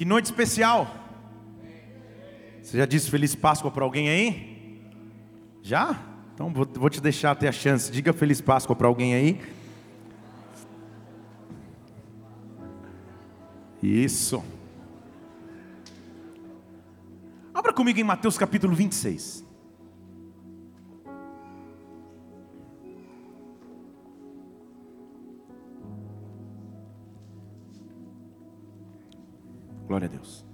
Que noite especial. Você já disse Feliz Páscoa para alguém aí? Já? Então vou, te deixar ter a chance. Diga Feliz Páscoa para alguém aí. Isso. Abra comigo em Mateus capítulo 26. Glória a Deus.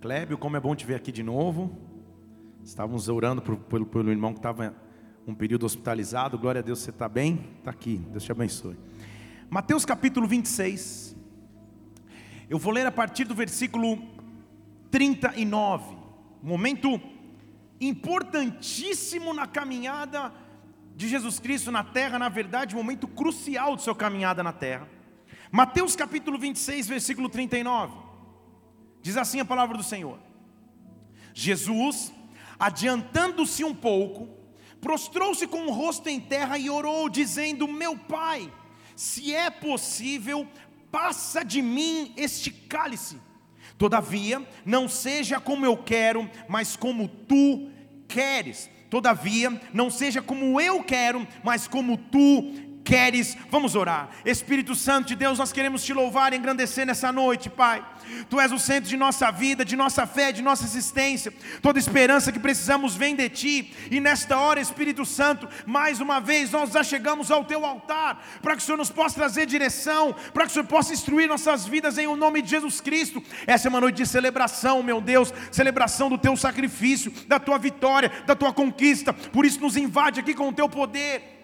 Clébio, como é bom te ver aqui de novo. Estávamos orando por, pelo, pelo irmão que estava um período hospitalizado. Glória a Deus, você está bem? Está aqui, Deus te abençoe. Mateus capítulo 26. Eu vou ler a partir do versículo 39. Momento importantíssimo na caminhada de Jesus Cristo na terra, na verdade, momento crucial de sua caminhada na terra. Mateus capítulo 26, versículo 39. Diz assim a palavra do Senhor: Jesus, adiantando-se um pouco, prostrou-se com o rosto em terra e orou, dizendo: Meu pai, se é possível, passa de mim este cálice. Todavia, não seja como eu quero, mas como tu queres. Todavia, não seja como eu quero, mas como tu queres. Vamos orar. Espírito Santo de Deus, nós queremos te louvar e engrandecer nessa noite, Pai. Tu és o centro de nossa vida, de nossa fé, de nossa existência. Toda esperança que precisamos vem de ti. E nesta hora, Espírito Santo, mais uma vez nós já chegamos ao teu altar, para que o Senhor nos possa trazer direção, para que o Senhor possa instruir nossas vidas em o nome de Jesus Cristo. Essa é uma noite de celebração, meu Deus, celebração do teu sacrifício, da tua vitória, da tua conquista. Por isso nos invade aqui com o teu poder.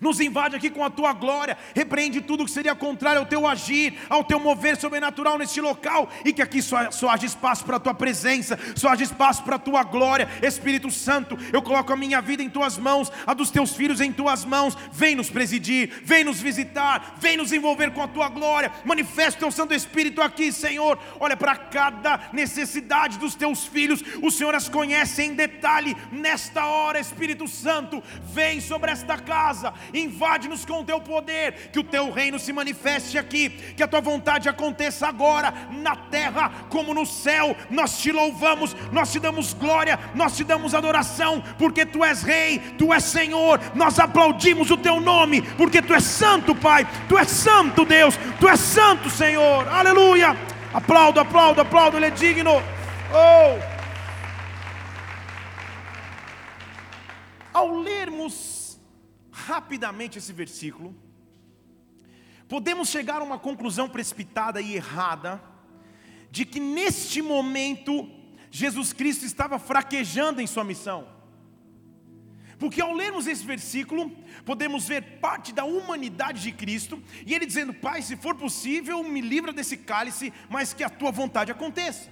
Nos invade aqui com a tua glória, repreende tudo que seria contrário ao teu agir, ao teu mover sobrenatural neste local, e que aqui só, só haja espaço para a tua presença, só haja espaço para a tua glória, Espírito Santo. Eu coloco a minha vida em tuas mãos, a dos teus filhos em tuas mãos. Vem nos presidir, vem nos visitar, vem nos envolver com a tua glória. Manifesta o teu Santo Espírito aqui, Senhor. Olha para cada necessidade dos teus filhos, o Senhor as conhece em detalhe nesta hora, Espírito Santo. Vem sobre esta casa invade-nos com o teu poder, que o teu reino se manifeste aqui, que a tua vontade aconteça agora, na terra como no céu. Nós te louvamos, nós te damos glória, nós te damos adoração, porque tu és Rei, tu és Senhor. Nós aplaudimos o teu nome, porque tu és santo, Pai, tu és santo, Deus, tu és santo, Senhor. Aleluia. Aplaudo, aplaudo, aplaudo, Ele é digno. Oh! Ao lermos rapidamente esse versículo, podemos chegar a uma conclusão precipitada e errada, de que neste momento Jesus Cristo estava fraquejando em sua missão. Porque ao lermos esse versículo, podemos ver parte da humanidade de Cristo, e ele dizendo: Pai, se for possível, me livra desse cálice, mas que a tua vontade aconteça.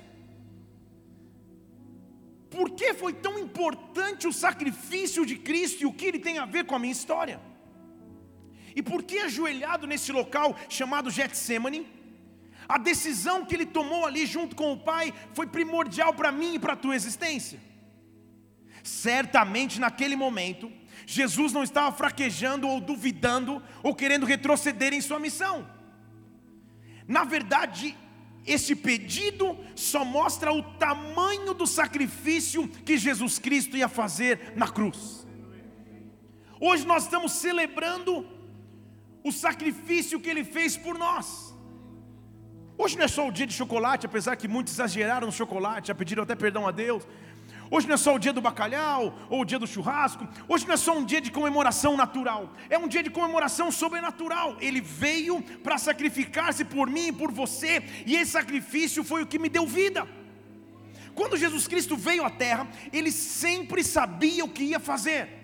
Por que foi tão importante o sacrifício de Cristo e o que ele tem a ver com a minha história? E por que ajoelhado nesse local chamado Getsemane, a decisão que ele tomou ali junto com o Pai foi primordial para mim e para a tua existência? Certamente naquele momento, Jesus não estava fraquejando ou duvidando ou querendo retroceder em sua missão. Na verdade, este pedido só mostra o tamanho do sacrifício que Jesus Cristo ia fazer na cruz. Hoje nós estamos celebrando o sacrifício que ele fez por nós. Hoje não é só o dia de chocolate, apesar que muitos exageraram no chocolate, já pediram até perdão a Deus. Hoje não é só o dia do bacalhau ou o dia do churrasco. Hoje não é só um dia de comemoração natural. É um dia de comemoração sobrenatural. Ele veio para sacrificar-se por mim e por você. E esse sacrifício foi o que me deu vida. Quando Jesus Cristo veio à terra, ele sempre sabia o que ia fazer.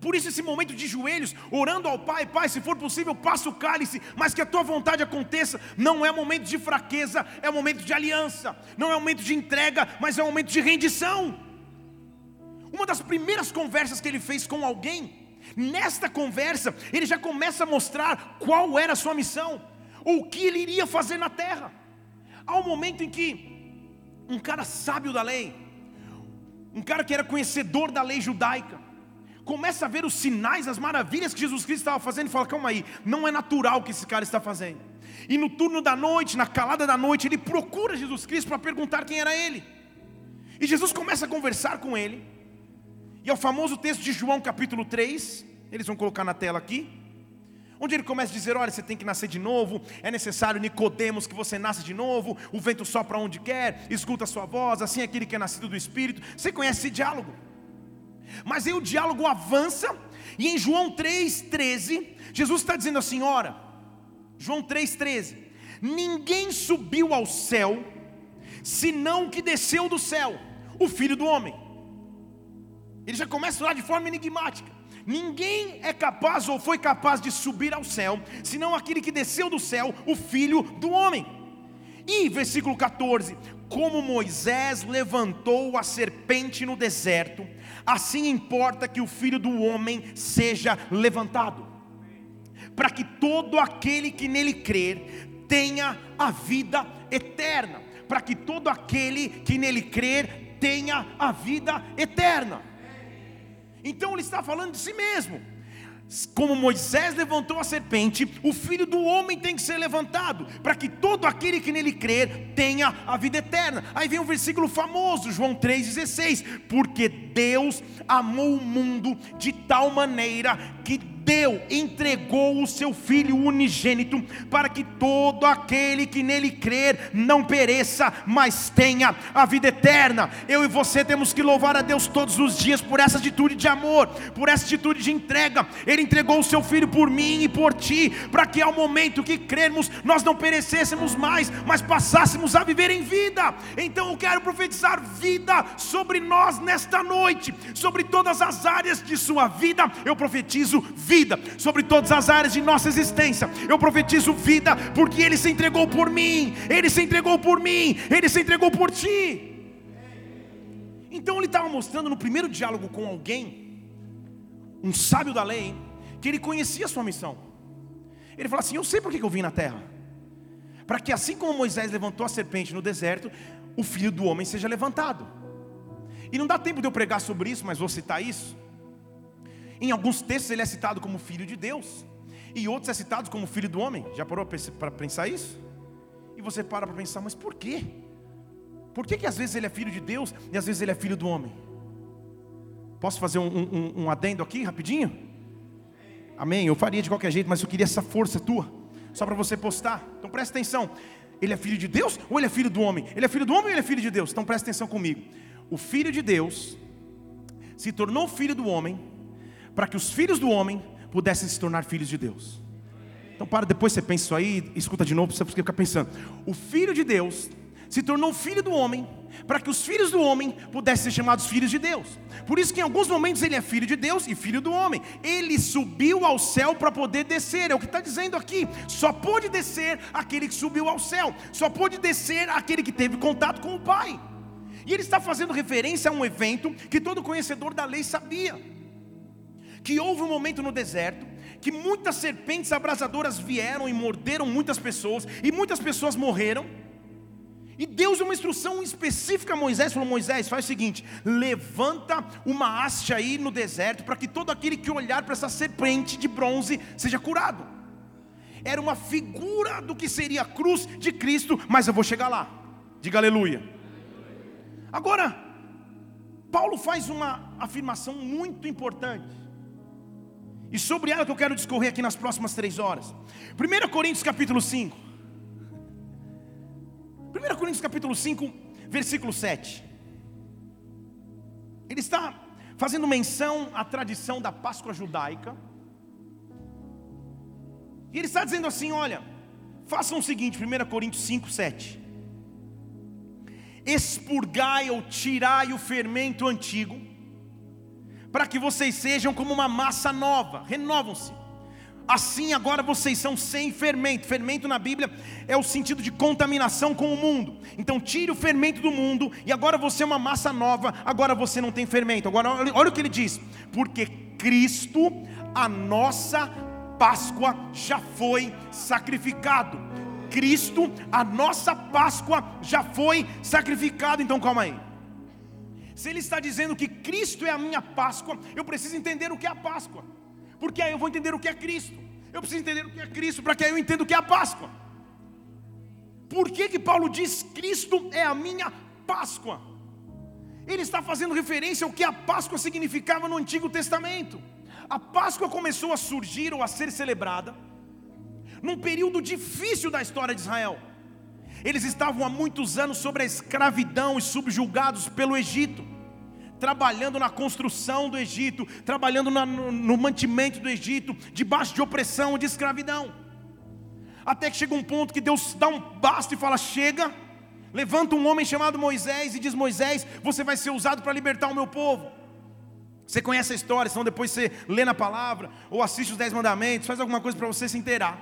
Por isso, esse momento de joelhos, orando ao Pai, Pai, se for possível, passa o cálice, mas que a tua vontade aconteça, não é momento de fraqueza, é momento de aliança, não é momento de entrega, mas é momento de rendição. Uma das primeiras conversas que ele fez com alguém, nesta conversa, ele já começa a mostrar qual era a sua missão, ou o que ele iria fazer na terra. Há um momento em que um cara sábio da lei, um cara que era conhecedor da lei judaica, começa a ver os sinais, as maravilhas que Jesus Cristo estava fazendo e fala: calma aí, não é natural o que esse cara está fazendo. E no turno da noite, na calada da noite, ele procura Jesus Cristo para perguntar quem era ele. E Jesus começa a conversar com ele. E é o famoso texto de João capítulo 3, eles vão colocar na tela aqui. Onde ele começa a dizer: olha, você tem que nascer de novo, é necessário, Nicodemos, que você nasça de novo, o vento sopra onde quer, escuta a sua voz, assim é aquele que é nascido do Espírito. Você conhece esse diálogo? Mas aí o diálogo avança, e em João 3,13, Jesus está dizendo assim: ora, João 3,13: Ninguém subiu ao céu, senão que desceu do céu, o Filho do Homem. Ele já começa lá de forma enigmática. Ninguém é capaz ou foi capaz de subir ao céu, senão aquele que desceu do céu, o Filho do Homem. E versículo 14: Como Moisés levantou a serpente no deserto, assim importa que o Filho do Homem seja levantado, para que todo aquele que nele crer tenha a vida eterna, para que todo aquele que nele crer tenha a vida eterna. Então ele está falando de si mesmo. Como Moisés levantou a serpente, o filho do homem tem que ser levantado, para que todo aquele que nele crer tenha a vida eterna. Aí vem um versículo famoso, João 3,16: Porque Deus amou o mundo de tal maneira que deu, entregou o seu Filho unigênito, para que todo aquele que nele crer não pereça, mas tenha a vida eterna. Eu e você temos que louvar a Deus todos os dias por essa atitude de amor, por essa atitude de entrega. Ele entregou o seu Filho por mim e por ti, para que ao momento que crermos, nós não perecêssemos mais, mas passássemos a viver em vida. Então eu quero profetizar vida sobre nós nesta noite, sobre todas as áreas de sua vida. Eu profetizo vida sobre todas as áreas de nossa existência. Eu profetizo vida, porque Ele se entregou por mim, Ele se entregou por mim, Ele se entregou por ti. Então ele estava mostrando no primeiro diálogo com alguém, um sábio da lei, que ele conhecia a sua missão. Ele falou assim: Eu sei por que eu vim na terra, para que assim como Moisés levantou a serpente no deserto, o filho do homem seja levantado. E não dá tempo de eu pregar sobre isso, mas vou citar isso. Em alguns textos ele é citado como filho de Deus, e outros é citado como filho do homem. Já parou para pensar isso? E você para para pensar, mas por quê? Por que, que às vezes ele é filho de Deus e às vezes ele é filho do homem? Posso fazer um, um, um adendo aqui rapidinho? Amém? Eu faria de qualquer jeito, mas eu queria essa força tua, só para você postar. Então presta atenção. Ele é filho de Deus ou ele é filho do homem? Ele é filho do homem ou ele é filho de Deus? Então presta atenção comigo. O filho de Deus se tornou filho do homem para que os filhos do homem pudessem se tornar filhos de Deus. Então para depois você pensa isso aí, escuta de novo, você fica pensando. O filho de Deus se tornou filho do homem, para que os filhos do homem pudessem ser chamados filhos de Deus. Por isso que em alguns momentos ele é filho de Deus e filho do homem. Ele subiu ao céu para poder descer, é o que está dizendo aqui. Só pôde descer aquele que subiu ao céu, só pôde descer aquele que teve contato com o Pai. E ele está fazendo referência a um evento que todo conhecedor da lei sabia que houve um momento no deserto que muitas serpentes abrasadoras vieram e morderam muitas pessoas, e muitas pessoas morreram. E Deus deu uma instrução específica a Moisés, falou: Moisés, faz o seguinte: levanta uma haste aí no deserto, para que todo aquele que olhar para essa serpente de bronze seja curado. Era uma figura do que seria a cruz de Cristo, mas eu vou chegar lá. Diga aleluia. Agora, Paulo faz uma afirmação muito importante. E sobre ela que eu quero discorrer aqui nas próximas três horas. 1 Coríntios capítulo 5. 1 Coríntios capítulo 5, versículo 7. Ele está fazendo menção à tradição da Páscoa judaica. E ele está dizendo assim: olha, façam o seguinte, 1 Coríntios 5, 7. Expurgai ou tirai o fermento antigo para que vocês sejam como uma massa nova, renovam-se. Assim agora vocês são sem fermento. Fermento na Bíblia é o sentido de contaminação com o mundo. Então tire o fermento do mundo e agora você é uma massa nova, agora você não tem fermento. Agora olha o que ele diz: porque Cristo, a nossa Páscoa já foi sacrificado. Cristo, a nossa Páscoa já foi sacrificado. Então calma aí. Se ele está dizendo que Cristo é a minha Páscoa, eu preciso entender o que é a Páscoa, porque aí eu vou entender o que é Cristo. Eu preciso entender o que é Cristo para que aí eu entenda o que é a Páscoa. Por que, que Paulo diz Cristo é a minha Páscoa? Ele está fazendo referência ao que a Páscoa significava no Antigo Testamento. A Páscoa começou a surgir ou a ser celebrada num período difícil da história de Israel. Eles estavam há muitos anos sobre a escravidão e subjugados pelo Egito, trabalhando na construção do Egito, trabalhando no, no mantimento do Egito, debaixo de opressão, de escravidão. Até que chega um ponto que Deus dá um basta e fala: chega, levanta um homem chamado Moisés e diz: Moisés, você vai ser usado para libertar o meu povo. Você conhece a história, senão depois você lê na palavra, ou assiste os Dez Mandamentos, faz alguma coisa para você se inteirar.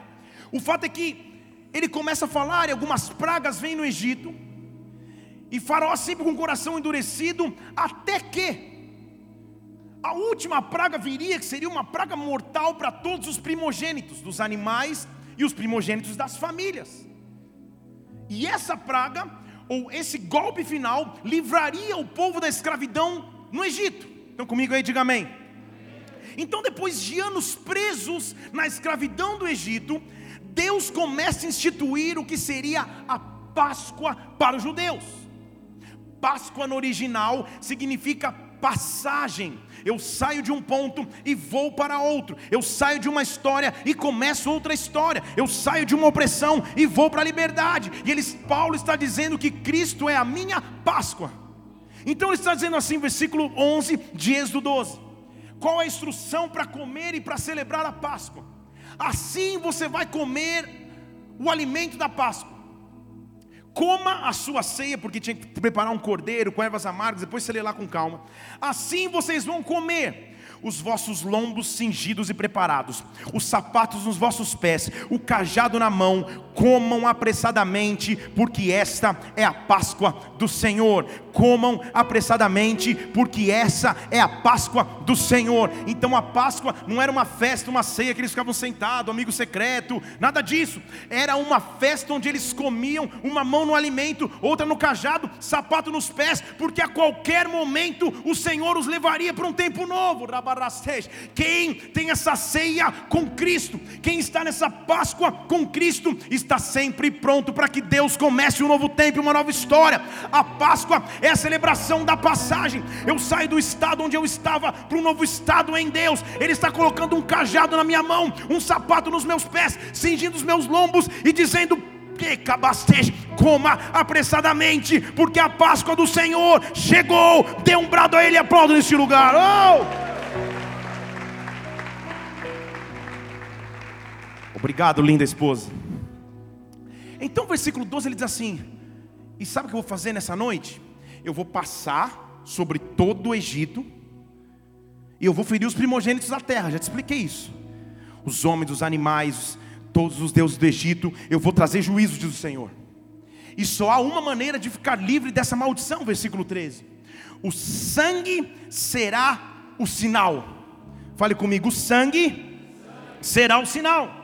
O fato é que ele começa a falar e algumas pragas vêm no Egito, e Faraó sempre com o coração endurecido, até que a última praga viria, que seria uma praga mortal para todos os primogênitos dos animais e os primogênitos das famílias. E essa praga, ou esse golpe final, livraria o povo da escravidão no Egito. Então comigo aí, diga amém. Então, depois de anos presos na escravidão do Egito, Deus começa a instituir o que seria a Páscoa para os judeus. Páscoa no original significa passagem. Eu saio de um ponto e vou para outro. Eu saio de uma história e começo outra história. Eu saio de uma opressão e vou para a liberdade. E eles, Paulo está dizendo que Cristo é a minha Páscoa. Então ele está dizendo assim, versículo 11 de Êxodo 12: Qual a instrução para comer e para celebrar a Páscoa? Assim você vai comer o alimento da Páscoa coma a sua ceia, porque tinha que preparar um cordeiro com ervas amargas, depois lê lá com calma. Assim vocês vão comer os vossos lombos cingidos e preparados, os sapatos nos vossos pés, o cajado na mão, comam apressadamente, porque esta é a Páscoa do Senhor. Comam apressadamente, porque essa é a Páscoa do Senhor. Então a Páscoa não era uma festa, uma ceia que eles ficavam sentados, amigo secreto, nada disso. Era uma festa onde eles comiam, uma mão no alimento, outra no cajado, sapato nos pés, porque a qualquer momento o Senhor os levaria para um tempo novo. Quem tem essa ceia com Cristo, quem está nessa Páscoa com Cristo, está sempre pronto para que Deus comece um novo tempo, uma nova história. A Páscoa é a celebração da passagem. Eu saio do estado onde eu estava para um novo estado em Deus. Ele está colocando um cajado na minha mão, um sapato nos meus pés, cingindo os meus lombos e dizendo: que cabasteje, coma apressadamente, porque a Páscoa do Senhor chegou. Dê um brado a Ele e aplauda nesse lugar. Oh! Obrigado, linda esposa. Então, o versículo 12 ele diz assim: E sabe o que eu vou fazer nessa noite? Eu vou passar sobre todo o Egito, e eu vou ferir os primogênitos da terra. Já te expliquei isso. Os homens, os animais, todos os deuses do Egito, eu vou trazer juízo, diz o Senhor. E só há uma maneira de ficar livre dessa maldição, versículo 13: O sangue será o sinal. Fale comigo, o sangue será o sinal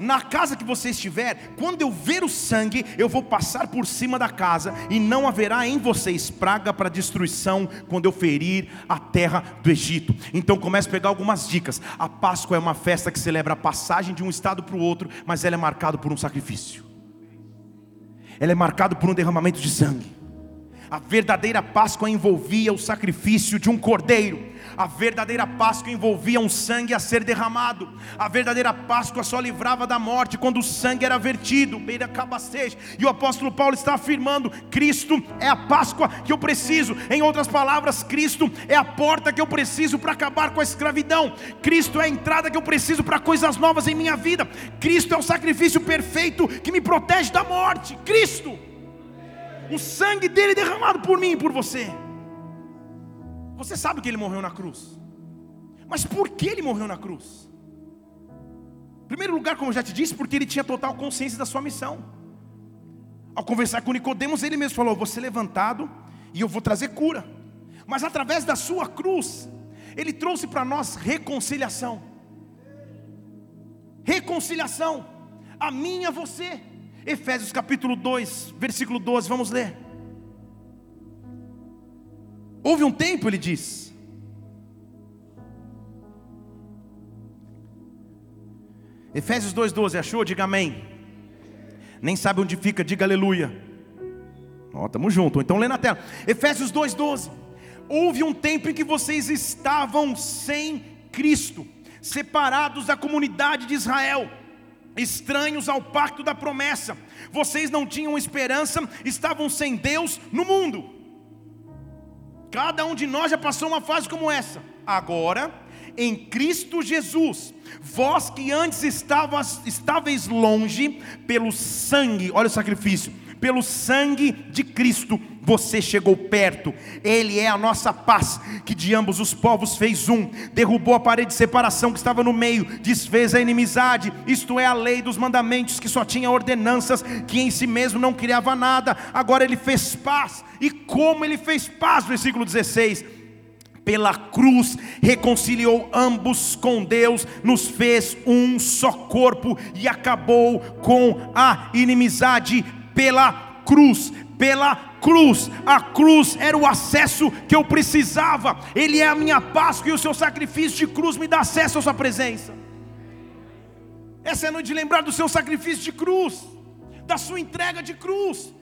na casa que você estiver, quando eu ver o sangue, eu vou passar por cima da casa, e não haverá em vocês praga para destruição quando eu ferir a terra do Egito. Então comece a pegar algumas dicas. A Páscoa é uma festa que celebra a passagem de um estado para o outro, mas ela é marcada por um sacrifício. Ela é marcada por um derramamento de sangue. A verdadeira Páscoa envolvia o sacrifício de um cordeiro. A verdadeira Páscoa envolvia um sangue a ser derramado. A verdadeira Páscoa só livrava da morte quando o sangue era vertido. E o apóstolo Paulo está afirmando: Cristo é a Páscoa que eu preciso. Em outras palavras, Cristo é a porta que eu preciso para acabar com a escravidão. Cristo é a entrada que eu preciso para coisas novas em minha vida. Cristo é o sacrifício perfeito que me protege da morte. Cristo. O sangue dele derramado por mim e por você. Você sabe que ele morreu na cruz. Mas por que ele morreu na cruz? Em primeiro lugar, como eu já te disse, porque ele tinha total consciência da sua missão. Ao conversar com Nicodemos, ele mesmo falou: "Vou ser levantado e eu vou trazer cura". Mas através da sua cruz, ele trouxe para nós reconciliação. Reconciliação a mim e a você. Efésios capítulo 2, versículo 12, vamos ler. Houve um tempo, ele diz. Efésios 2,12, achou? Diga amém. Nem sabe onde fica, diga aleluia. Ó, tamo junto, então lê na tela. Efésios 2,12. Houve um tempo em que vocês estavam sem Cristo, separados da comunidade de Israel, estranhos ao pacto da promessa. Vocês não tinham esperança, estavam sem Deus no mundo. Cada um de nós já passou uma fase como essa. Agora, em Cristo Jesus, vós que antes estavas, estáveis longe, pelo sangue, olha o sacrifício, pelo sangue de Cristo, você chegou perto. Ele é a nossa paz, que de ambos os povos fez um, derrubou a parede de separação que estava no meio, desfez a inimizade, isto é a lei dos mandamentos que só tinha ordenanças, que em si mesmo não criava nada. Agora ele fez paz. E como ele fez paz, versículo 16 pela cruz, reconciliou ambos com Deus, nos fez um só corpo e acabou com a inimizade pela cruz, pela cruz. A cruz era o acesso que eu precisava. Ele é a minha Páscoa e o seu sacrifício de cruz me dá acesso à sua presença. Essa é a noite de lembrar do seu sacrifício de cruz, da sua entrega de cruz,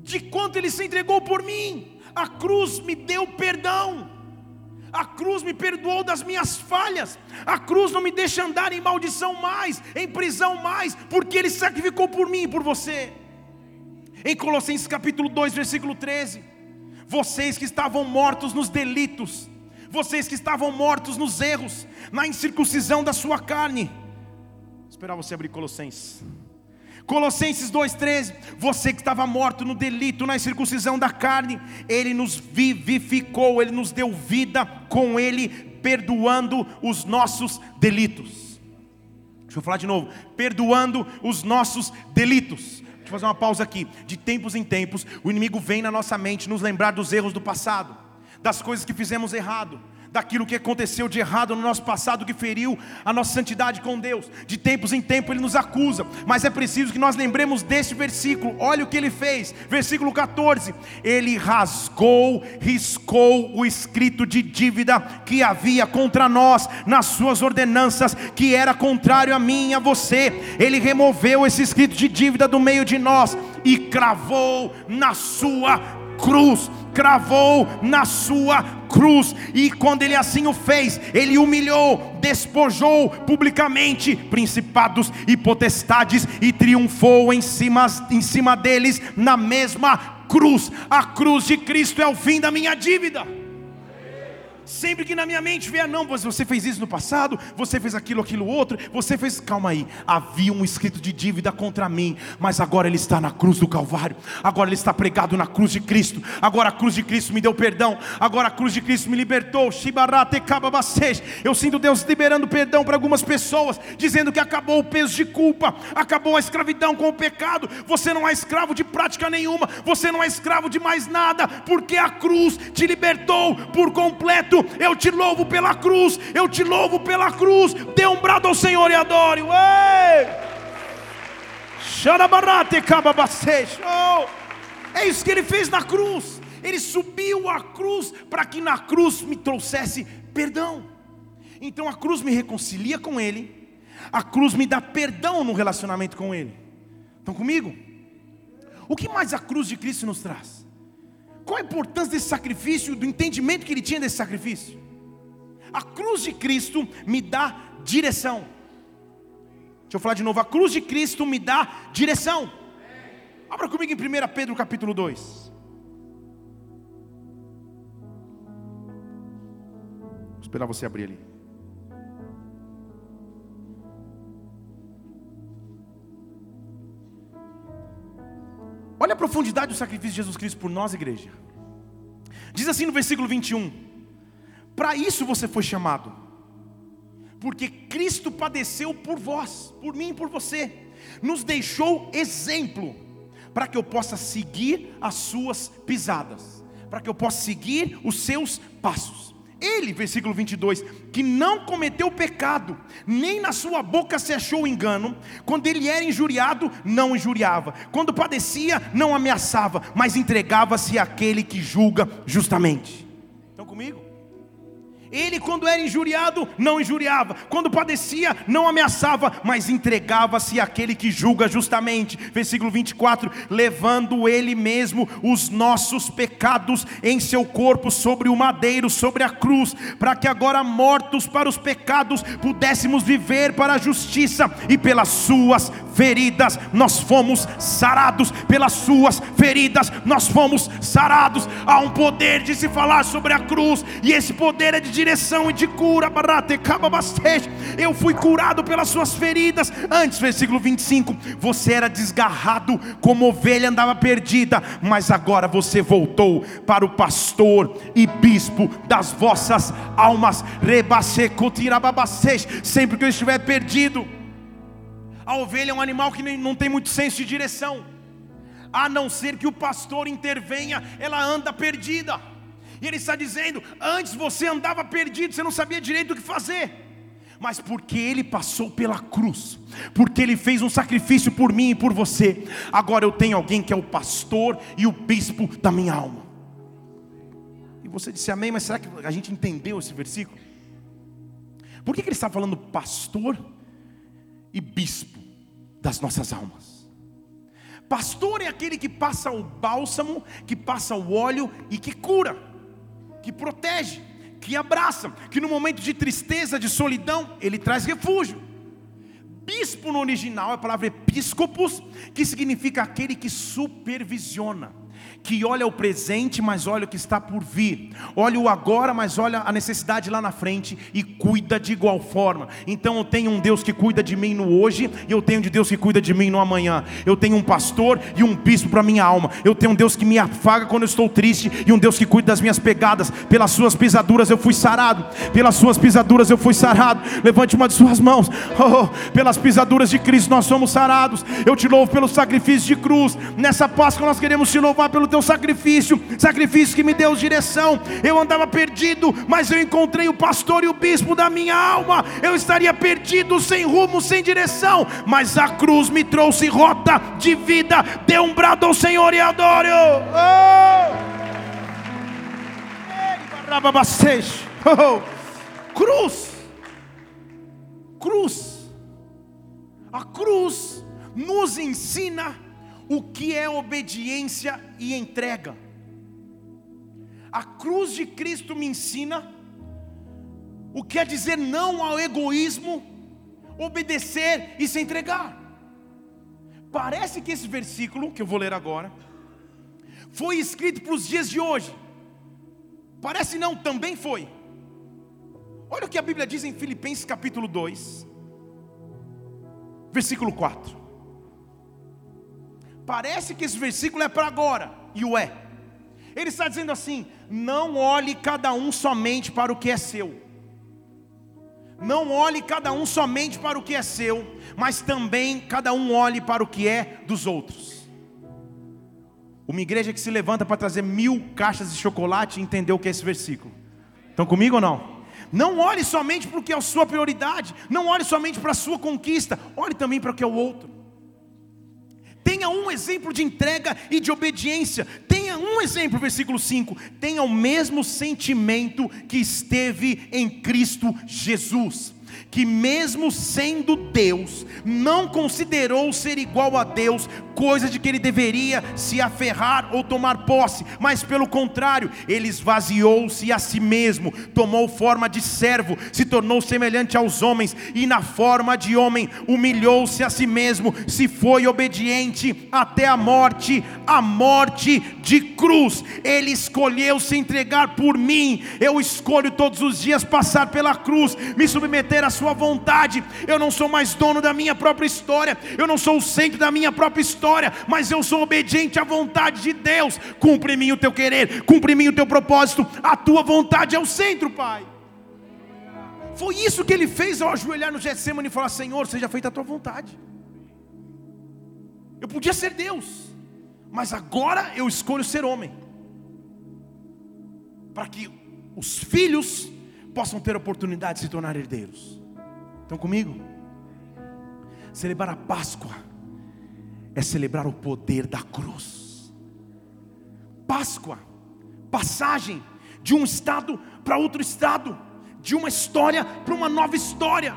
de quanto ele se entregou por mim. A cruz me deu perdão. A cruz me perdoou das minhas falhas. A cruz não me deixa andar em maldição mais, em prisão mais, porque ele sacrificou por mim e por você. Em Colossenses capítulo 2, versículo 13: Vocês que estavam mortos nos delitos, vocês que estavam mortos nos erros, na incircuncisão da sua carne. Vou esperar você abrir Colossenses. Colossenses 2,13: Você que estava morto no delito, na circuncisão da carne, Ele nos vivificou, Ele nos deu vida com Ele, perdoando os nossos delitos. Deixa eu falar de novo: perdoando os nossos delitos. Deixa eu fazer uma pausa aqui. De tempos em tempos, o inimigo vem na nossa mente nos lembrar dos erros do passado, das coisas que fizemos errado, daquilo que aconteceu de errado no nosso passado que feriu a nossa santidade com Deus. De tempos em tempo ele nos acusa, mas é preciso que nós lembremos deste versículo. Olha o que ele fez, versículo 14: Ele rasgou, riscou o escrito de dívida que havia contra nós nas suas ordenanças, que era contrário a mim e a você. Ele removeu esse escrito de dívida do meio de nós e cravou na sua cruz cravou na sua cruz, e quando ele assim o fez, ele humilhou, despojou publicamente principados e potestades e triunfou em cima, em cima deles na mesma cruz. A cruz de Cristo é o fim da minha dívida. Sempre que na minha mente vier, não, você fez isso no passado, você fez aquilo, aquilo outro, você fez. Calma aí, havia um escrito de dívida contra mim, mas agora ele está na cruz do Calvário, agora ele está pregado na cruz de Cristo, agora a cruz de Cristo me deu perdão, agora a cruz de Cristo me libertou. Eu sinto Deus liberando perdão para algumas pessoas, dizendo que acabou o peso de culpa, acabou a escravidão com o pecado, você não é escravo de prática nenhuma, você não é escravo de mais nada, porque a cruz te libertou por completo eu te louvo pela cruz, eu te louvo pela cruz. Dê um brado ao Senhor e adore. Oh, é isso que ele fez na cruz. Ele subiu a cruz para que na cruz me trouxesse perdão. Então a cruz me reconcilia com Ele, a cruz me dá perdão no relacionamento com Ele. Estão comigo? O que mais a cruz de Cristo nos traz? Qual a importância desse sacrifício, do entendimento que ele tinha desse sacrifício? A cruz de Cristo me dá direção. Deixa eu falar de novo, a cruz de Cristo me dá direção. Abra comigo em 1 Pedro capítulo 2. Vou esperar você abrir ali. Olha a profundidade do sacrifício de Jesus Cristo por nós, igreja. Diz assim no versículo 21: Para isso você foi chamado, porque Cristo padeceu por vós, por mim e por você, nos deixou exemplo, para que eu possa seguir as suas pisadas, para que eu possa seguir os seus passos. Ele, versículo 22, que não cometeu pecado, nem na sua boca se achou engano, quando ele era injuriado, não injuriava, quando padecia, não ameaçava, mas entregava-se àquele que julga justamente. comigo? Ele, quando era injuriado, não injuriava, quando padecia, não ameaçava, mas entregava-se àquele que julga justamente. Versículo 24: levando ele mesmo os nossos pecados em seu corpo sobre o madeiro, sobre a cruz, para que agora mortos para os pecados pudéssemos viver para a justiça, e pelas suas feridas nós fomos sarados, pelas suas feridas nós fomos sarados. Há um poder de se falar sobre a cruz, e esse poder é de direção e de cura. Eu fui curado pelas suas feridas. Antes, versículo 25: você era desgarrado como ovelha andava perdida, mas agora você voltou para o pastor e bispo das vossas almas. Sempre que eu estiver perdido, a ovelha é um animal que não tem muito senso de direção. A não ser que o pastor intervenha, ela anda perdida. E ele está dizendo: antes você andava perdido, você não sabia direito o que fazer. Mas porque ele passou pela cruz, porque ele fez um sacrifício por mim e por você, agora eu tenho alguém que é o pastor e o bispo da minha alma. E você disse amém, mas será que a gente entendeu esse versículo? Por que, que ele está falando pastor e bispo das nossas almas. Pastor é aquele que passa o bálsamo, que passa o óleo e que cura, que protege, que abraça, que no momento de tristeza, de solidão, ele traz refúgio. Bispo no original é a palavra episcopos, que significa aquele que supervisiona que olha o presente, mas olha o que está por vir, olha o agora, mas olha a necessidade lá na frente e cuida de igual forma. Então eu tenho um Deus que cuida de mim no hoje, e eu tenho de Deus que cuida de mim no amanhã. Eu tenho um pastor e um bispo para minha alma. Eu tenho um Deus que me afaga quando eu estou triste e um Deus que cuida das minhas pegadas. Pelas suas pisaduras eu fui sarado. Pelas suas pisaduras eu fui sarado. Levante uma de suas mãos. Oh, oh, pelas pisaduras de Cristo nós somos sarados. Eu te louvo pelo sacrifício de cruz. Nessa Páscoa nós queremos te louvar pelo teu teu sacrifício, sacrifício que me deu direção. Eu andava perdido, mas eu encontrei o pastor e o bispo da minha alma. Eu estaria perdido, sem rumo, sem direção, mas a cruz me trouxe rota de vida. Dê um brado ao Senhor e adore. Oh! Oh! Cruz, cruz, a cruz nos ensina o que é obediência e entrega. A cruz de Cristo me ensina o que é dizer não ao egoísmo, obedecer e se entregar. Parece que esse versículo, que eu vou ler agora, foi escrito para os dias de hoje. Parece não, também foi. Olha o que a Bíblia diz em Filipenses capítulo 2, versículo 4. Parece que esse versículo é para agora, e o é. Ele está dizendo assim: não olhe cada um somente para o que é seu. Não olhe cada um somente para o que é seu, mas também cada um olhe para o que é dos outros. Uma igreja que se levanta para trazer mil caixas de chocolate entendeu o que é esse versículo. Estão comigo ou não? Não olhe somente para o que é a sua prioridade, não olhe somente para a sua conquista, olhe também para o que é o outro. Tenha um exemplo de entrega e de obediência. Tenha um exemplo, versículo 5. Tenha o mesmo sentimento que esteve em Cristo Jesus que, mesmo sendo Deus, não considerou ser igual a Deus coisa de que ele deveria se aferrar ou tomar posse, mas pelo contrário, ele esvaziou-se a si mesmo, tomou forma de servo, se tornou semelhante aos homens e, na forma de homem, humilhou-se a si mesmo, se foi obediente até a morte a morte de cruz. Ele escolheu se entregar por mim. Eu escolho todos os dias passar pela cruz, me submeter à Sua vontade. Eu não sou mais dono da minha própria história, eu não sou o centro da minha própria história história, mas eu sou obediente à vontade de Deus. Cumpre em mim o teu querer, cumpre em mim o teu propósito, a tua vontade é o centro, Pai. Foi isso que ele fez ao ajoelhar no Getsemane e falar: Senhor, seja feita a tua vontade. Eu podia ser Deus, mas agora eu escolho ser homem, para que os filhos possam ter oportunidade de se tornar herdeiros. Estão comigo? Celebrar a Páscoa é celebrar o poder da cruz. Páscoa, passagem de um estado para outro estado de uma história para uma nova história.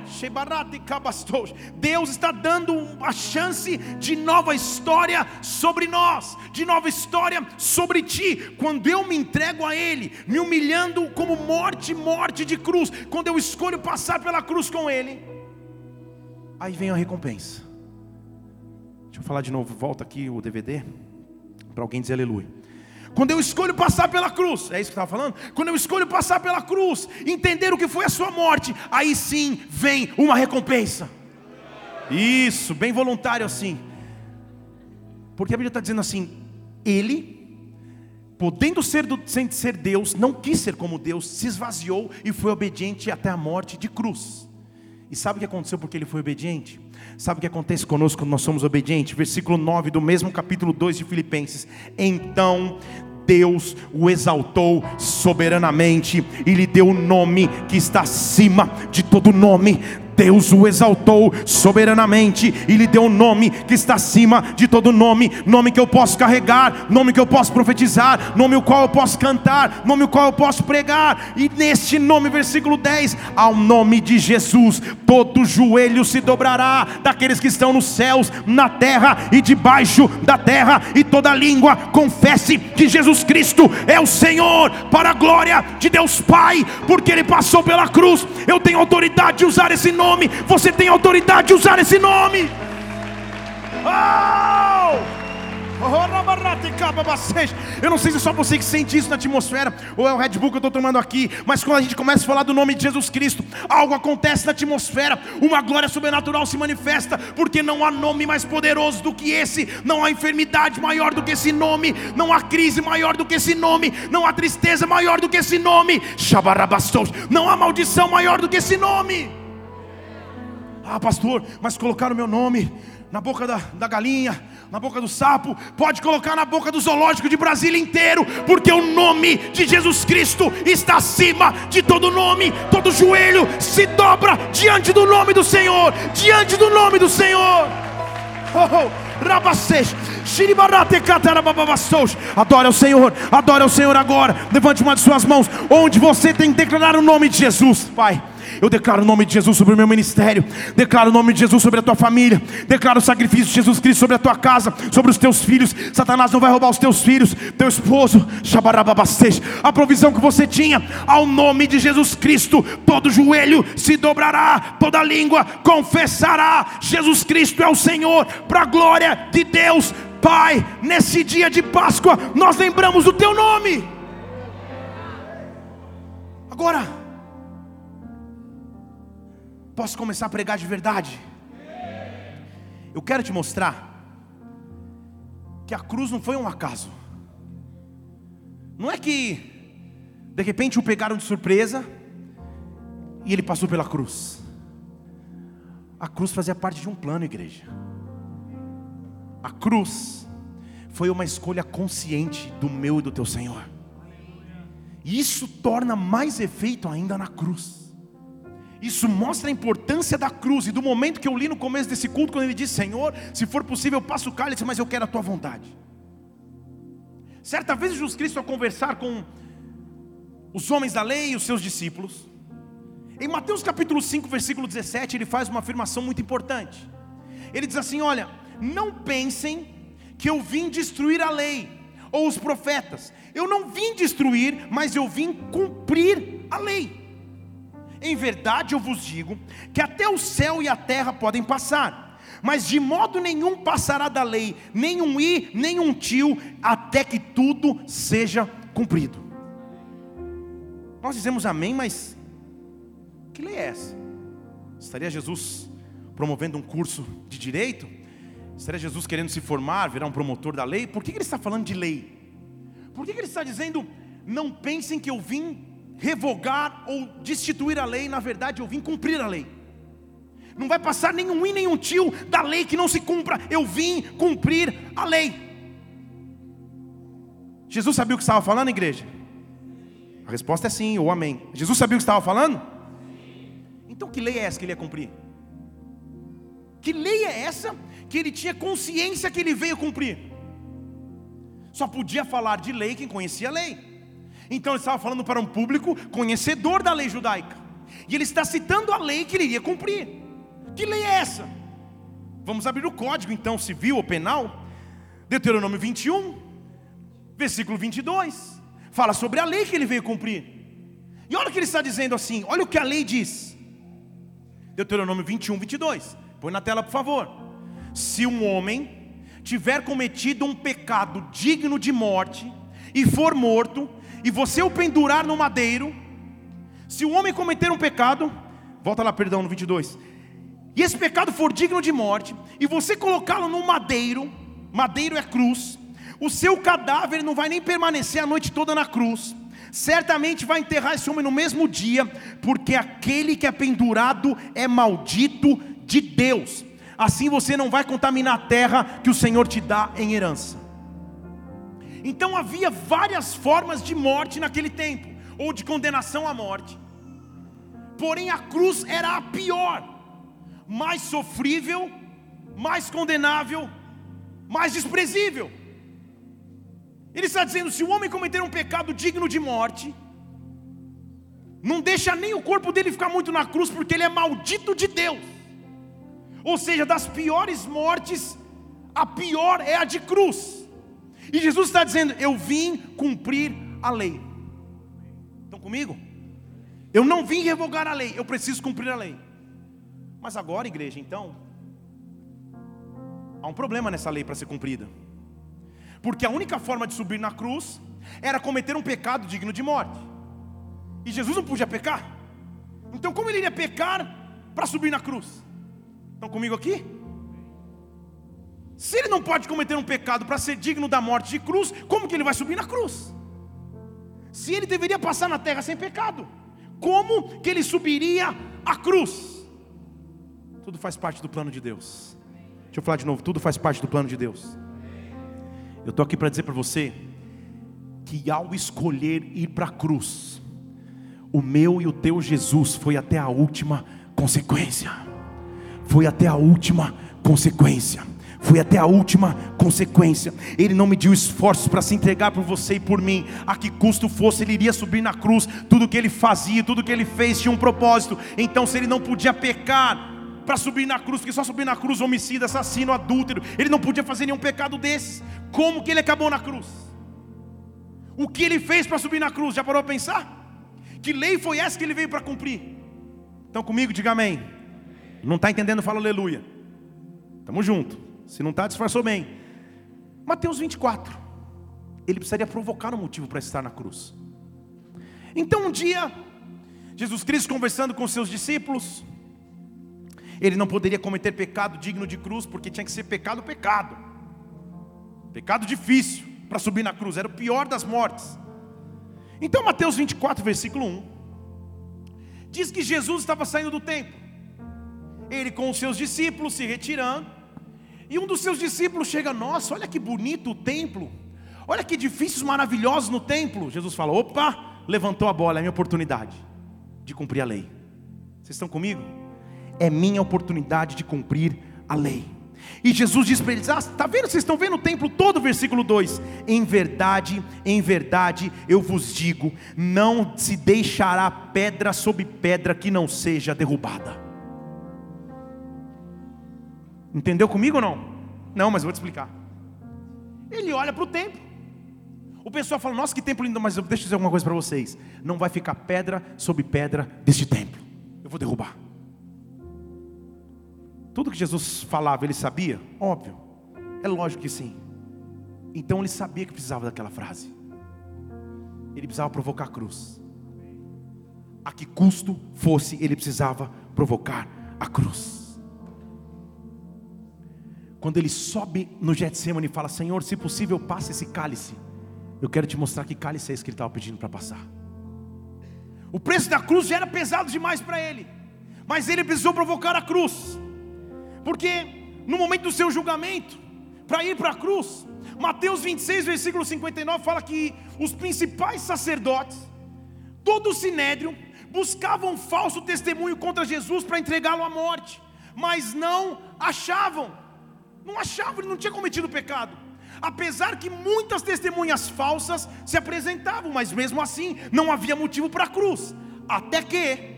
Deus está dando a chance de nova história sobre nós, de nova história sobre ti. Quando eu me entrego a Ele, me humilhando como morte, morte de cruz, quando eu escolho passar pela cruz com Ele, aí vem a recompensa. Deixa eu falar de novo, volta aqui o DVD, para alguém dizer aleluia. Quando eu escolho passar pela cruz, é isso que estava falando? Quando eu escolho passar pela cruz, entender o que foi a sua morte, aí sim vem uma recompensa. Isso, bem voluntário assim. Porque a Bíblia está dizendo assim: Ele, podendo ser, do, ser Deus, não quis ser como Deus, se esvaziou e foi obediente até a morte de cruz. E sabe o que aconteceu porque ele foi obediente? Sabe o que acontece conosco quando nós somos obedientes? Versículo 9 do mesmo capítulo 2 de Filipenses. Então Deus o exaltou soberanamente e lhe deu o um nome que está acima de todo nome Deus o exaltou soberanamente e lhe deu um nome que está acima de todo nome, nome que eu posso carregar, nome que eu posso profetizar, nome o qual eu posso cantar, nome o qual eu posso pregar. E neste nome, versículo 10, ao nome de Jesus, todo joelho se dobrará daqueles que estão nos céus, na terra e debaixo da terra, e toda língua confesse que Jesus Cristo é o Senhor, para a glória de Deus Pai, porque ele passou pela cruz. Eu tenho autoridade de usar esse nome nome, você tem autoridade de usar esse nome. Oh! Eu não sei se é só você que sente isso na atmosfera, ou é o Red Bull que eu estou tomando aqui, mas quando a gente começa a falar do nome de Jesus Cristo, algo acontece na atmosfera, uma glória sobrenatural se manifesta, porque não há nome mais poderoso do que esse, não há enfermidade maior do que esse nome, não há crise maior do que esse nome, não há tristeza maior do que esse nome, não há maldição maior do que esse nome. Ah, pastor, mas colocaram meu nome na boca da, da galinha, na boca do sapo, pode colocar na boca do zoológico de Brasília inteiro, porque o nome de Jesus Cristo está acima de todo nome, todo joelho se dobra diante do nome do Senhor, diante do nome do Senhor. Oh, oh. Adore ao Senhor, adore ao Senhor agora. Levante uma de suas mãos, onde você tem que declarar o nome de Jesus, Pai. Eu declaro o nome de Jesus sobre o meu ministério. Declaro o nome de Jesus sobre a tua família. Declaro o sacrifício de Jesus Cristo sobre a tua casa, sobre os teus filhos. Satanás não vai roubar os teus filhos, teu esposo. A provisão que você tinha, ao nome de Jesus Cristo, todo joelho se dobrará, toda língua confessará. Jesus Cristo é o Senhor, para a glória de Deus. Pai, nesse dia de Páscoa, nós lembramos o teu nome. Agora, Posso começar a pregar de verdade? Eu quero te mostrar que a cruz não foi um acaso. Não é que de repente o pegaram de surpresa e ele passou pela cruz. A cruz fazia parte de um plano, igreja. A cruz foi uma escolha consciente do meu e do teu Senhor. E isso torna mais efeito ainda na cruz. Isso mostra a importância da cruz e do momento que eu li no começo desse culto, quando ele disse: Senhor, se for possível, eu passo o cálice, mas eu quero a tua vontade. Certa vez Jesus Cristo, ao conversar com os homens da lei e os seus discípulos, em Mateus capítulo 5, versículo 17, ele faz uma afirmação muito importante. Ele diz assim: Olha, não pensem que eu vim destruir a lei ou os profetas. Eu não vim destruir, mas eu vim cumprir a lei. Em verdade eu vos digo que até o céu e a terra podem passar, mas de modo nenhum passará da lei, nem um i, nem um tio, até que tudo seja cumprido. Nós dizemos amém, mas que lei é essa? Estaria Jesus promovendo um curso de direito? Estaria Jesus querendo se formar, virar um promotor da lei? Por que ele está falando de lei? Por que ele está dizendo, não pensem que eu vim revogar ou destituir a lei, na verdade eu vim cumprir a lei. Não vai passar nenhum i, nenhum tio da lei que não se cumpra. Eu vim cumprir a lei. Jesus sabia o que estava falando, igreja? A resposta é sim, ou amém. Jesus sabia o que estava falando? Então que lei é essa que ele ia cumprir? Que lei é essa que ele tinha consciência que ele veio cumprir? Só podia falar de lei quem conhecia a lei. Então ele estava falando para um público conhecedor da lei judaica. E ele está citando a lei que ele iria cumprir. Que lei é essa? Vamos abrir o código então civil ou penal. Deuteronômio 21, versículo 22. Fala sobre a lei que ele veio cumprir. E olha o que ele está dizendo assim, olha o que a lei diz. Deuteronômio 21, 22. Põe na tela, por favor. Se um homem tiver cometido um pecado digno de morte e for morto, e você o pendurar no madeiro, se o homem cometer um pecado, volta lá, perdão, no 22. E esse pecado for digno de morte, e você colocá-lo no madeiro, madeiro é cruz, o seu cadáver não vai nem permanecer a noite toda na cruz, certamente vai enterrar esse homem no mesmo dia, porque aquele que é pendurado é maldito de Deus. Assim você não vai contaminar a terra que o Senhor te dá em herança. Então havia várias formas de morte naquele tempo, ou de condenação à morte. Porém a cruz era a pior, mais sofrível, mais condenável, mais desprezível. Ele está dizendo: se o homem cometer um pecado digno de morte, não deixa nem o corpo dele ficar muito na cruz, porque ele é maldito de Deus. Ou seja, das piores mortes, a pior é a de cruz. E Jesus está dizendo: Eu vim cumprir a lei. Estão comigo? Eu não vim revogar a lei, eu preciso cumprir a lei. Mas agora, igreja, então, há um problema nessa lei para ser cumprida. Porque a única forma de subir na cruz era cometer um pecado digno de morte. E Jesus não podia pecar. Então, como ele iria pecar para subir na cruz? Estão comigo aqui? Se ele não pode cometer um pecado para ser digno da morte de cruz, como que ele vai subir na cruz? Se ele deveria passar na terra sem pecado, como que ele subiria a cruz? Tudo faz parte do plano de Deus. Deixa eu falar de novo, tudo faz parte do plano de Deus. Eu estou aqui para dizer para você que ao escolher ir para a cruz, o meu e o teu Jesus foi até a última consequência. Foi até a última consequência foi até a última consequência. Ele não mediu esforços para se entregar por você e por mim. A que custo fosse, ele iria subir na cruz. Tudo que ele fazia, tudo que ele fez tinha um propósito. Então, se ele não podia pecar para subir na cruz, porque só subir na cruz, homicida, assassino, adúltero, ele não podia fazer nenhum pecado desses. Como que ele acabou na cruz? O que ele fez para subir na cruz? Já parou para pensar? Que lei foi essa que ele veio para cumprir? Estão comigo? Diga amém. Não está entendendo? Fala aleluia. Tamo junto. Se não está, disfarçou bem. Mateus 24. Ele precisaria provocar um motivo para estar na cruz. Então um dia, Jesus Cristo conversando com seus discípulos, ele não poderia cometer pecado digno de cruz, porque tinha que ser pecado, pecado. Pecado difícil para subir na cruz, era o pior das mortes. Então, Mateus 24, versículo 1, diz que Jesus estava saindo do templo, ele com os seus discípulos se retirando, e um dos seus discípulos chega, nossa, olha que bonito o templo, olha que edifícios maravilhosos no templo. Jesus fala: opa, levantou a bola, é minha oportunidade de cumprir a lei. Vocês estão comigo? É minha oportunidade de cumprir a lei. E Jesus diz para eles: Ah, está vendo? Vocês estão vendo o templo todo, versículo 2: Em verdade, em verdade eu vos digo: não se deixará pedra sobre pedra que não seja derrubada. Entendeu comigo ou não? Não, mas eu vou te explicar. Ele olha para o templo. O pessoal fala: Nossa, que templo lindo, mas deixa eu dizer alguma coisa para vocês. Não vai ficar pedra sobre pedra deste templo. Eu vou derrubar. Tudo que Jesus falava, ele sabia? Óbvio. É lógico que sim. Então ele sabia que precisava daquela frase. Ele precisava provocar a cruz. A que custo fosse, ele precisava provocar a cruz. Quando ele sobe no Getsemane e fala: Senhor, se possível, passe esse cálice. Eu quero te mostrar que cálice é esse que ele estava pedindo para passar. O preço da cruz já era pesado demais para ele, mas ele precisou provocar a cruz, porque no momento do seu julgamento, para ir para a cruz, Mateus 26, versículo 59 fala que os principais sacerdotes, todo o sinédrio, buscavam falso testemunho contra Jesus para entregá-lo à morte, mas não achavam. Não achava, ele não tinha cometido pecado. Apesar que muitas testemunhas falsas se apresentavam, mas mesmo assim não havia motivo para a cruz. Até que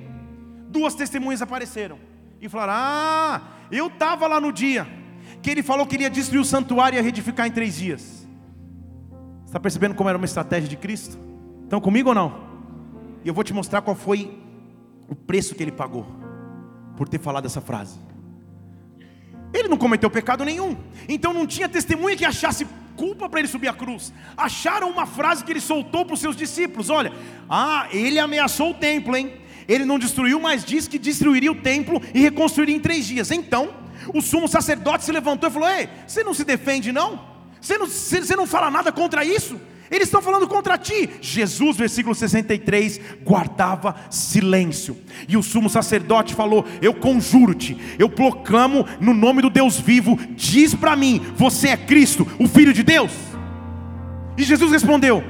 duas testemunhas apareceram e falaram: Ah, eu estava lá no dia que ele falou que iria destruir o santuário e reedificar em três dias. Está percebendo como era uma estratégia de Cristo? Estão comigo ou não? E eu vou te mostrar qual foi o preço que ele pagou por ter falado essa frase. Ele não cometeu pecado nenhum, então não tinha testemunha que achasse culpa para ele subir a cruz. Acharam uma frase que ele soltou para os seus discípulos: Olha, ah, ele ameaçou o templo, hein? Ele não destruiu, mas disse que destruiria o templo e reconstruiria em três dias. Então, o sumo sacerdote se levantou e falou: Ei, você não se defende, não? Você não, você não fala nada contra isso? Eles estão falando contra ti. Jesus, versículo 63, guardava silêncio. E o sumo sacerdote falou: Eu conjuro-te, eu proclamo no nome do Deus vivo, diz para mim: Você é Cristo, o Filho de Deus? E Jesus respondeu: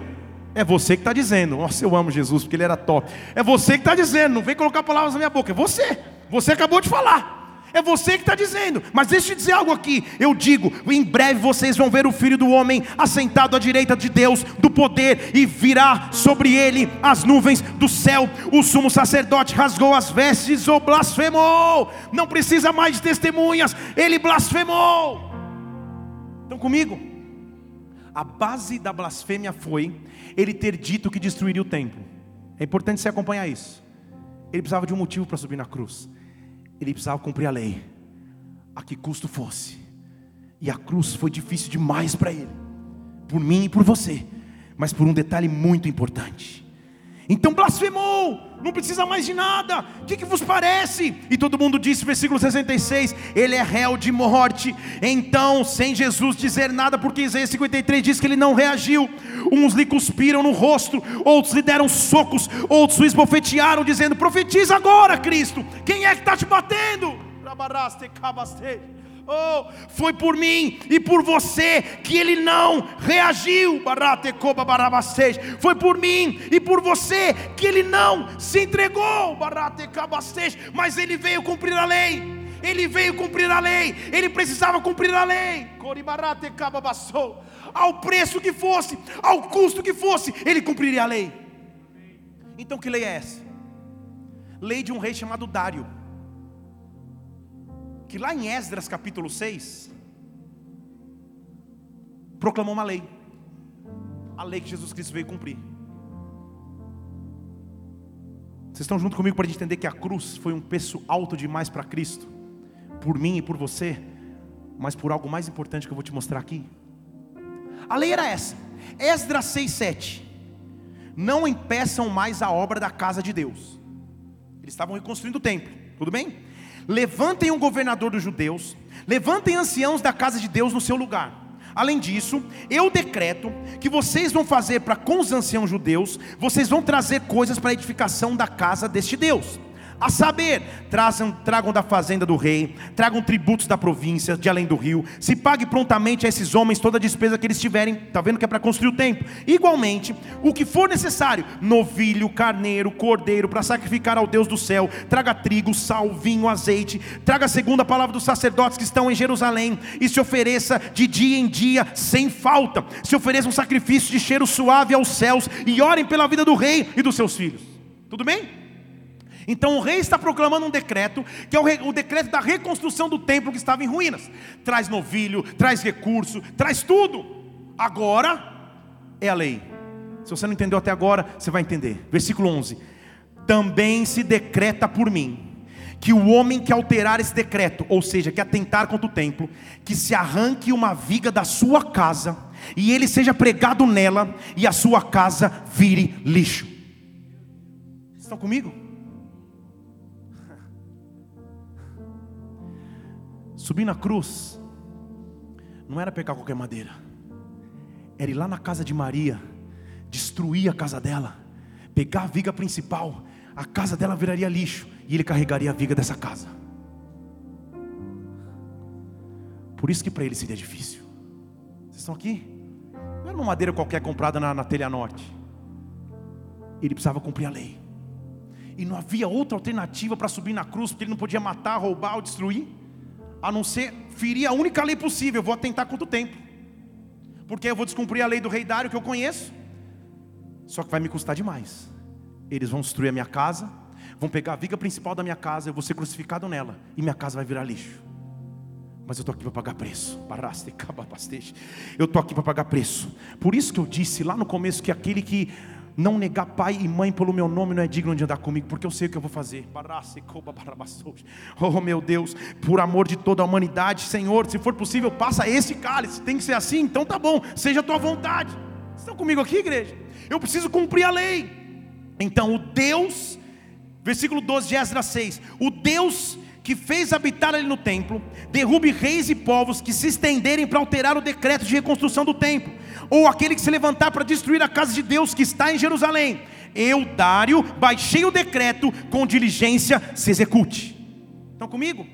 É você que está dizendo. Nossa, eu amo Jesus porque ele era top. É você que está dizendo, não vem colocar palavras na minha boca, é você. Você acabou de falar. É você que está dizendo, mas deixa eu dizer algo aqui. Eu digo: em breve vocês vão ver o filho do homem assentado à direita de Deus, do poder, e virá sobre ele as nuvens do céu. O sumo sacerdote rasgou as vestes ou blasfemou. Não precisa mais de testemunhas, ele blasfemou. Estão comigo? A base da blasfêmia foi ele ter dito que destruiria o templo. É importante você acompanhar isso. Ele precisava de um motivo para subir na cruz ele precisava cumprir a lei, a que custo fosse. E a cruz foi difícil demais para ele, por mim e por você, mas por um detalhe muito importante. Então blasfemou, não precisa mais de nada, o que, que vos parece? E todo mundo disse, versículo 66, ele é réu de morte. Então, sem Jesus dizer nada, porque Isaías 53 diz que ele não reagiu. Uns lhe cuspiram no rosto, outros lhe deram socos, outros o esbofetearam, dizendo: Profetiza agora, Cristo, quem é que está te batendo? Oh, foi por mim e por você que ele não reagiu. Foi por mim e por você que ele não se entregou. Mas ele veio cumprir a lei. Ele veio cumprir a lei. Ele precisava cumprir a lei. Ao preço que fosse, ao custo que fosse, ele cumpriria a lei. Então que lei é essa? Lei de um rei chamado Dário que lá em Esdras capítulo 6, proclamou uma lei, a lei que Jesus Cristo veio cumprir. Vocês estão junto comigo para entender que a cruz foi um preço alto demais para Cristo, por mim e por você, mas por algo mais importante que eu vou te mostrar aqui. A lei era essa, Esdras 6,7. Não impeçam mais a obra da casa de Deus. Eles estavam reconstruindo o templo, tudo bem? Levantem um governador dos judeus, levantem anciãos da casa de Deus no seu lugar. Além disso, eu decreto que vocês vão fazer para com os anciãos judeus, vocês vão trazer coisas para a edificação da casa deste Deus. A saber, trazam, tragam da fazenda do rei, tragam tributos da província, de além do rio, se pague prontamente a esses homens toda a despesa que eles tiverem, está vendo que é para construir o templo. Igualmente, o que for necessário, novilho, carneiro, cordeiro, para sacrificar ao Deus do céu, traga trigo, sal, vinho, azeite, traga a palavra dos sacerdotes que estão em Jerusalém, e se ofereça de dia em dia, sem falta, se ofereça um sacrifício de cheiro suave aos céus, e orem pela vida do rei e dos seus filhos. Tudo bem? Então o rei está proclamando um decreto, que é o, o, decreto da reconstrução do templo que estava em ruínas. Traz novilho, traz recurso, traz tudo. Agora é a lei. Se você não entendeu até agora, você vai entender. Versículo 11: Também se decreta por mim que o homem que alterar esse decreto, ou seja, que atentar contra o templo, que se arranque uma viga da sua casa e ele seja pregado nela e a sua casa vire lixo. Estão comigo? Subir na cruz não era pegar qualquer madeira, era ir lá na casa de Maria, destruir a casa dela, pegar a viga principal, a casa dela viraria lixo e ele carregaria a viga dessa casa. Por isso que para ele seria difícil. Vocês estão aqui? Não era uma madeira qualquer comprada na, na telha norte. Ele precisava cumprir a lei. E não havia outra alternativa para subir na cruz, porque ele não podia matar, roubar ou destruir a não ser ferir a única lei possível, vou atentar contra o templo. porque eu vou descumprir a lei do rei Dário que eu conheço. Só que vai me custar demais. Eles vão destruir a minha casa, vão pegar a viga principal da minha casa, eu vou ser crucificado nela e minha casa vai virar lixo. Mas eu estou aqui para pagar preço. Eu estou aqui para pagar preço. Por isso que eu disse lá no começo que aquele que não negar pai e mãe pelo meu nome não é digno de andar comigo, porque eu sei o que eu vou fazer. Oh meu Deus, por amor de toda a humanidade, Senhor, se for possível, passa esse cálice. Tem que ser assim, então tá bom, seja a tua vontade. Estão comigo aqui, igreja? Eu preciso cumprir a lei. Então, o Deus, versículo 12 de Esdras 6, o Deus que fez habitar ali no templo, derrube reis e povos que se estenderem para alterar o decreto de reconstrução do templo, ou aquele que se levantar para destruir a casa de Deus que está em Jerusalém. Eu, Dário, baixei o decreto, com diligência se execute. Estão comigo?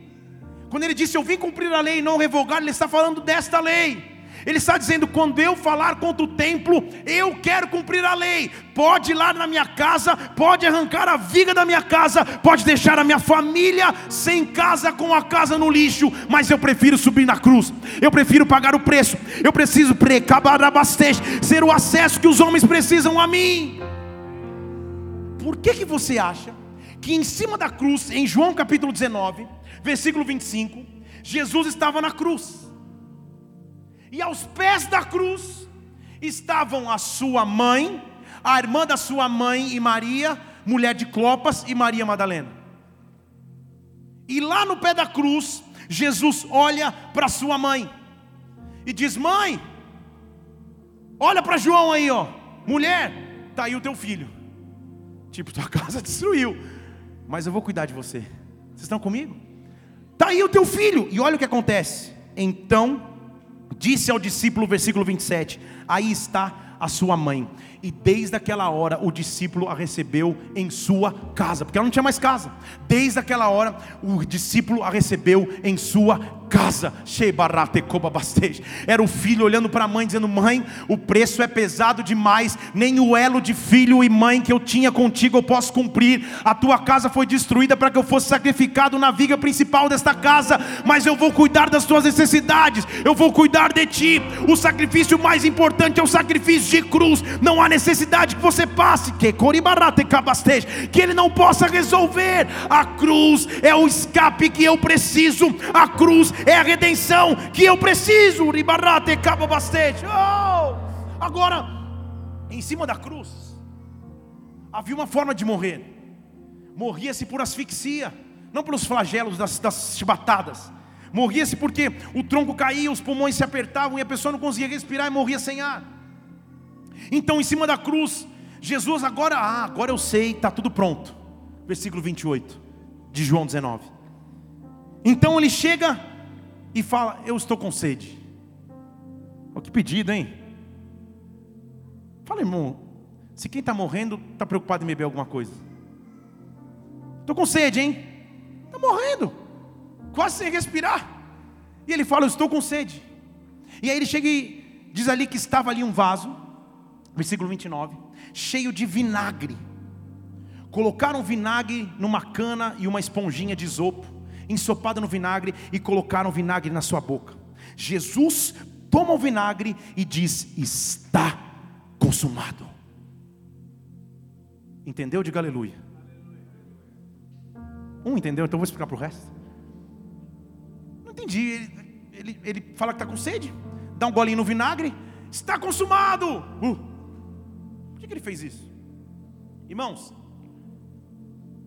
Quando ele disse eu vim cumprir a lei e não revogar, ele está falando desta lei. Ele está dizendo: quando eu falar contra o templo, eu quero cumprir a lei. Pode ir lá na minha casa, pode arrancar a viga da minha casa, pode deixar a minha família sem casa, com a casa no lixo, mas eu prefiro subir na cruz, eu prefiro pagar o preço, eu preciso precabar ser o acesso que os homens precisam a mim. Por que, que você acha que em cima da cruz, em João capítulo 19, versículo 25, Jesus estava na cruz? E aos pés da cruz estavam a sua mãe, a irmã da sua mãe e Maria, mulher de Clopas e Maria Madalena. E lá no pé da cruz, Jesus olha para sua mãe e diz: Mãe, olha para João aí, ó, mulher, tá aí o teu filho. Tipo, tua casa destruiu, mas eu vou cuidar de você. Vocês estão comigo? Tá aí o teu filho. E olha o que acontece. Então Disse ao discípulo, versículo 27, aí está a sua mãe. E desde aquela hora o discípulo a recebeu em sua casa, porque ela não tinha mais casa. Desde aquela hora o discípulo a recebeu em sua casa. Era o filho olhando para a mãe, dizendo: Mãe, o preço é pesado demais, nem o elo de filho e mãe que eu tinha contigo eu posso cumprir. A tua casa foi destruída para que eu fosse sacrificado na viga principal desta casa, mas eu vou cuidar das tuas necessidades, eu vou cuidar de ti. O sacrifício mais importante é o sacrifício de cruz. Não há necessidade que você passe, que que ele não possa resolver. A cruz é o escape que eu preciso. A cruz é a redenção que eu preciso. Oh! Agora, em cima da cruz, havia uma forma de morrer. Morria-se por asfixia, não pelos flagelos das, das chibatadas. Morria-se porque o tronco caía, os pulmões se apertavam e a pessoa não conseguia respirar e morria sem ar. Então, em cima da cruz, Jesus agora, ah, agora eu sei, está tudo pronto. Versículo 28 de João 19. Então ele chega e fala: Eu estou com sede. Oh, que pedido, hein? Fala, irmão, se quem está morrendo está preocupado em beber alguma coisa. Estou com sede, hein? Está morrendo, quase sem respirar. E ele fala: Eu estou com sede. E aí ele chega e diz ali que estava ali um vaso, versículo 29, cheio de vinagre. Colocaram vinagre numa cana e uma esponjinha de isopo ensopada no vinagre e colocaram vinagre na sua boca. Jesus toma o vinagre e diz: Está consumado. Entendeu? Diga aleluia. Um entendeu? Então vou explicar para o resto. Não entendi. Ele, ele, ele fala que está com sede, dá um golinho no vinagre, está consumado. Uh. Que, que ele fez isso? Irmãos,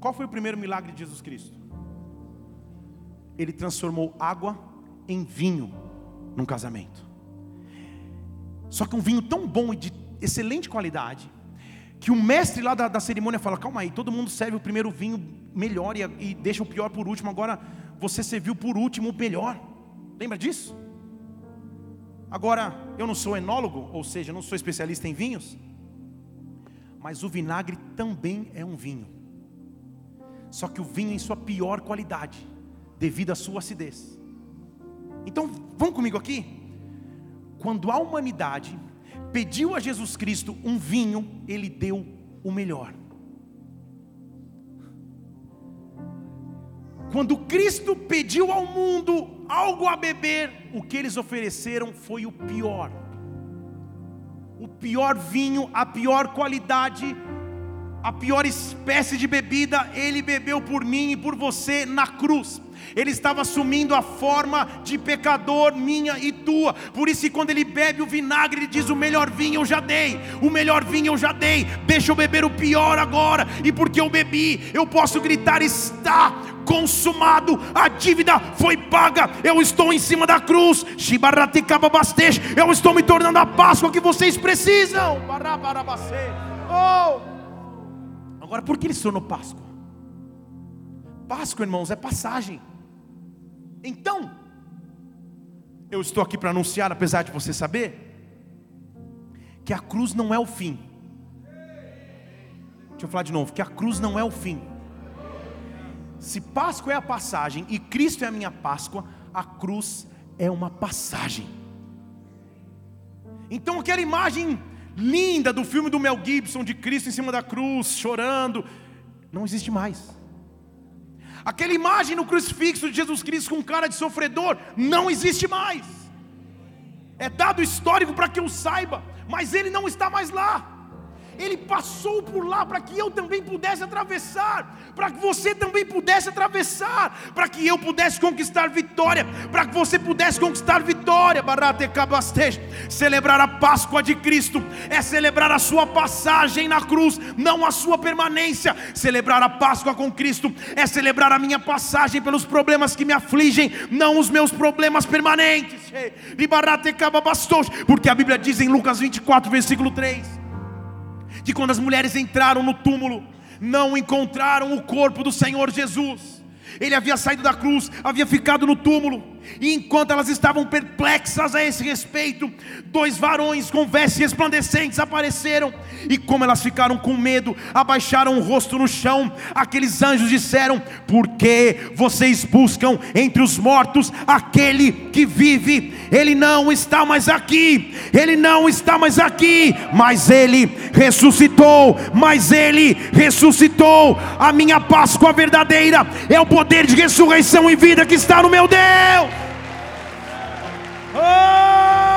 qual foi o primeiro milagre de Jesus Cristo? ele transformou água em vinho num casamento. Só que um vinho tão bom e de excelente qualidade, que o mestre lá da, da cerimônia fala: calma aí, todo mundo serve o primeiro vinho melhor e, e deixa o pior por último, agora você serviu por último o melhor. Lembra disso? Agora, eu não sou enólogo, ou seja, não sou especialista em vinhos, mas o vinagre também é um vinho. Só que o vinho em sua pior qualidade devido à sua acidez. Então, vamos comigo aqui? Quando a humanidade pediu a Jesus Cristo um vinho, ele deu o melhor. Quando Cristo pediu ao mundo algo a beber, o que eles ofereceram foi o pior. O pior vinho, a pior qualidade, a pior espécie de bebida, ele bebeu por mim e por você na cruz. Ele estava assumindo a forma de pecador minha e tua. Por isso, quando ele bebe o vinagre, ele diz: O melhor vinho eu já dei, o melhor vinho eu já dei. Deixa eu beber o pior agora. E porque eu bebi, eu posso gritar: Está consumado, a dívida foi paga. Eu estou em cima da cruz. Eu estou me tornando a Páscoa que vocês precisam. Oh! Agora, por que ele se Páscoa? Páscoa, irmãos, é passagem. Então, eu estou aqui para anunciar, apesar de você saber, que a cruz não é o fim. Deixa eu falar de novo, que a cruz não é o fim. Se Páscoa é a passagem e Cristo é a minha Páscoa, a cruz é uma passagem. Então aquela imagem linda do filme do Mel Gibson de Cristo em cima da cruz, chorando, não existe mais. Aquela imagem no crucifixo de Jesus Cristo com cara de sofredor não existe mais. É dado histórico para que eu saiba, mas ele não está mais lá. Ele passou por lá para que eu também pudesse atravessar, para que você também pudesse atravessar, para que eu pudesse conquistar vitória, para que você pudesse conquistar vitória. Celebrar a Páscoa de Cristo é celebrar a sua passagem na cruz, não a sua permanência. Celebrar a Páscoa com Cristo é celebrar a minha passagem pelos problemas que me afligem, não os meus problemas permanentes. Porque a Bíblia diz em Lucas 24, versículo 3 que quando as mulheres entraram no túmulo, não encontraram o corpo do Senhor Jesus. Ele havia saído da cruz, havia ficado no túmulo. E enquanto elas estavam perplexas a esse respeito, dois varões com vestes resplandecentes apareceram. E como elas ficaram com medo, abaixaram o rosto no chão. Aqueles anjos disseram: Por que vocês buscam entre os mortos aquele que vive? Ele não está mais aqui, ele não está mais aqui, mas ele ressuscitou. Mas ele ressuscitou. A minha Páscoa verdadeira é o poder de ressurreição e vida que está no meu Deus. Oh!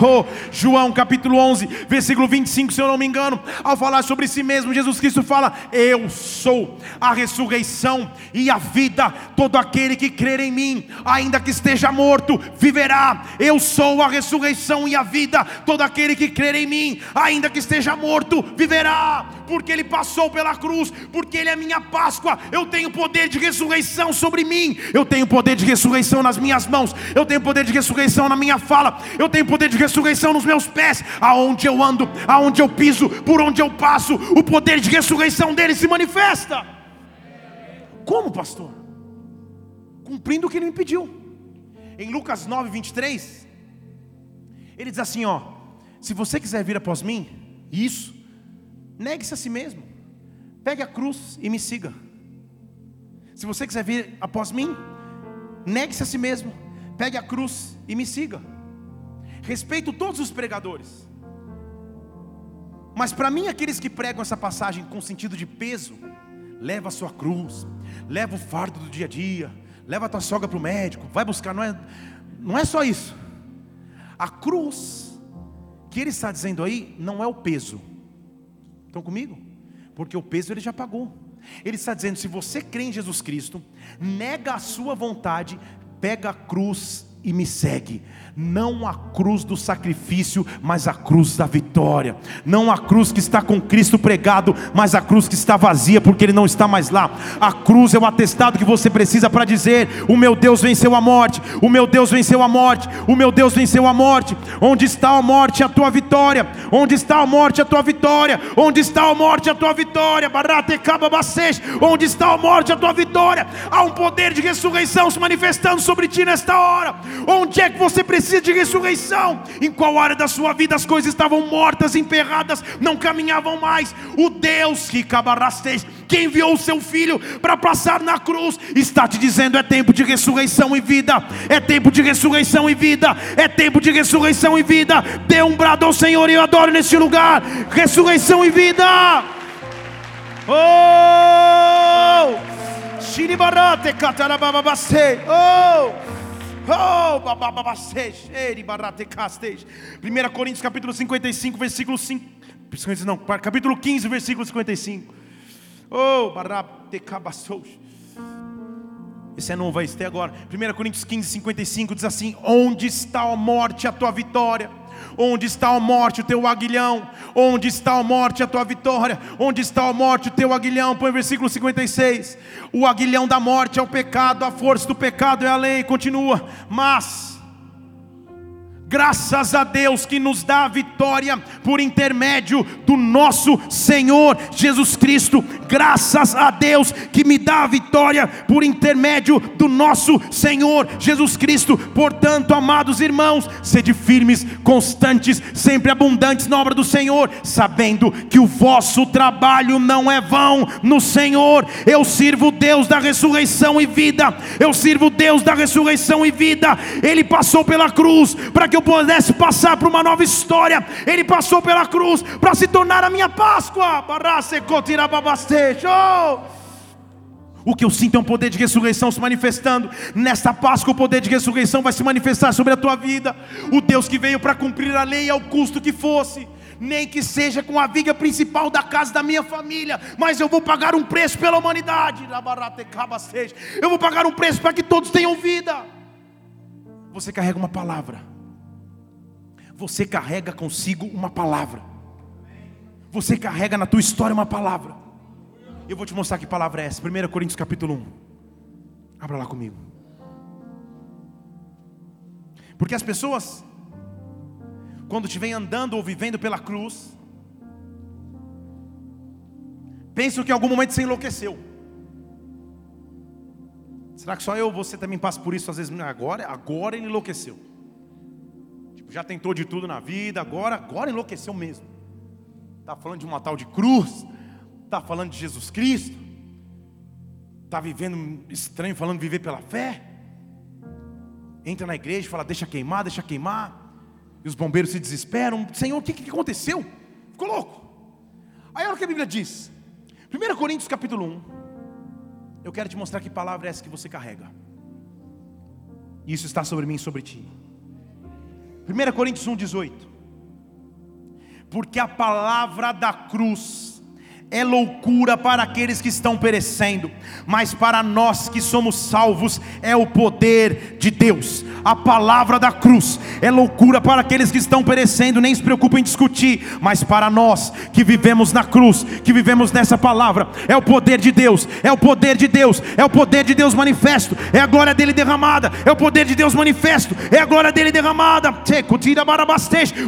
Oh, João capítulo 11, versículo 25, se eu não me engano, ao falar sobre si mesmo, Jesus Cristo fala: Eu sou a ressurreição e a vida. Todo aquele que crer em mim, ainda que esteja morto, viverá. Eu sou a ressurreição e a vida. Todo aquele que crer em mim, ainda que esteja morto, viverá. Porque ele passou pela cruz, porque ele é minha Páscoa. Eu tenho poder de ressurreição sobre mim. Eu tenho poder de ressurreição nas minhas mãos. Eu tenho poder de ressurreição na minha fala. Eu tenho poder de ressurreição nos meus pés, aonde eu ando, aonde eu piso, por onde eu passo, o poder de ressurreição dele se manifesta. Como, pastor? Cumprindo o que ele me pediu. Em Lucas 9, 23, ele diz assim: ó, se você quiser vir após mim, isso, negue-se a si mesmo, pegue a cruz e me siga. Se você quiser vir após mim, negue-se a si mesmo, pegue a cruz e me siga. Respeito todos os pregadores. Mas para mim, aqueles que pregam essa passagem com sentido de peso, leva a sua cruz, leva o fardo do dia a dia, leva a tua sogra para o médico, vai buscar, não é, não é só isso. A cruz que ele está dizendo aí não é o peso. Estão comigo? Porque o peso ele já pagou. Ele está dizendo: se você crê em Jesus Cristo, nega a sua vontade, pega a cruz e me segue. Não a cruz do sacrifício, mas a cruz da vitória. Não a cruz que está com Cristo pregado, mas a cruz que está vazia porque Ele não está mais lá. A cruz é o atestado que você precisa para dizer: O meu Deus venceu a morte, o meu Deus venceu a morte, o meu Deus venceu a morte. Onde está a morte, a tua vitória? Onde está a morte, a tua vitória? Onde está a morte, a tua vitória? Onde está a morte, a tua vitória? Há um poder de ressurreição se manifestando sobre ti nesta hora. Onde é que você precisa de ressurreição? Em qual área da sua vida as coisas estavam mortas, emperradas, não caminhavam mais? O Deus que cabarasteis, que enviou o seu filho para passar na cruz, está te dizendo: é tempo de ressurreição e vida, é tempo de ressurreição e vida, é tempo de ressurreição e vida. Dê um brado ao Senhor e eu adoro neste lugar: ressurreição e vida. Oh! Oh! Oh, babababastej, eri baratecastej. 1 Coríntios capítulo 55, versículo 5. Não, capítulo 15, versículo 55. Oh. Esse é novo, vai ter agora. 1 Coríntios 15, 55 diz assim: Onde está a morte, a tua vitória? Onde está a morte, o teu aguilhão? Onde está a morte, a tua vitória? Onde está a morte, o teu aguilhão? Põe o versículo 56. O aguilhão da morte é o pecado, a força do pecado é a lei. Continua. Mas Graças a Deus que nos dá a vitória por intermédio do nosso Senhor Jesus Cristo. Graças a Deus que me dá a vitória por intermédio do nosso Senhor Jesus Cristo. Portanto, amados irmãos, sede firmes, constantes, sempre abundantes na obra do Senhor, sabendo que o vosso trabalho não é vão no Senhor. Eu sirvo Deus da ressurreição e vida. Eu sirvo Deus da ressurreição e vida. Ele passou pela cruz para que eu pudesse passar para uma nova história. Ele passou pela cruz para se tornar a minha Páscoa. O que eu sinto é um poder de ressurreição se manifestando. Nesta Páscoa, o poder de ressurreição vai se manifestar sobre a tua vida. O Deus que veio para cumprir a lei ao custo que fosse nem que seja com a viga principal da casa da minha família, mas eu vou pagar um preço pela humanidade. Eu vou pagar um preço para que todos tenham vida. Você carrega uma palavra você carrega consigo uma palavra. Você carrega na tua história uma palavra. Eu vou te mostrar que palavra é essa. 1 Coríntios capítulo 1. Abra lá comigo. Porque as pessoas, quando te vêm andando ou vivendo pela cruz, pensam que em algum momento você enlouqueceu. Será que só eu ou você também passa por isso às vezes? Agora, agora ele enlouqueceu já tentou de tudo na vida, agora, agora enlouqueceu mesmo. Está falando de uma tal de cruz, está falando de Jesus Cristo, está vivendo estranho, falando viver pela fé. Entra na igreja e fala, deixa queimar, deixa queimar. E os bombeiros se desesperam. Senhor, o que, que aconteceu? Ficou louco. Aí olha o que a Bíblia diz. 1 Coríntios capítulo 1. Eu quero te mostrar que palavra é essa que você carrega. Isso está sobre mim e sobre ti. 1 Coríntios 1,18. Porque a palavra da cruz é loucura para aqueles que estão perecendo, mas para nós que somos salvos é o poder de Deus. A palavra da cruz é loucura para aqueles que estão perecendo, nem se preocupem em discutir, mas para nós que vivemos na cruz, que vivemos nessa palavra, é o poder de Deus, é o poder de Deus, é o poder de Deus manifesto, é a glória dele derramada, é o poder de Deus manifesto, é a glória dele derramada.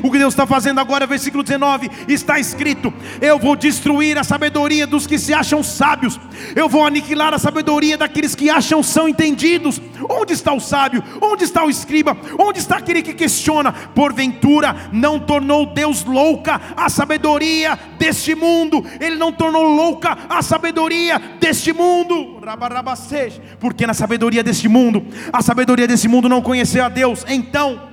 O que Deus está fazendo agora, versículo 19, está escrito: Eu vou destruir as sabedoria dos que se acham sábios, eu vou aniquilar a sabedoria daqueles que acham são entendidos. Onde está o sábio? Onde está o escriba? Onde está aquele que questiona? Porventura não tornou Deus louca a sabedoria deste mundo, Ele não tornou louca a sabedoria deste mundo, porque na sabedoria deste mundo, a sabedoria desse mundo não conheceu a Deus, então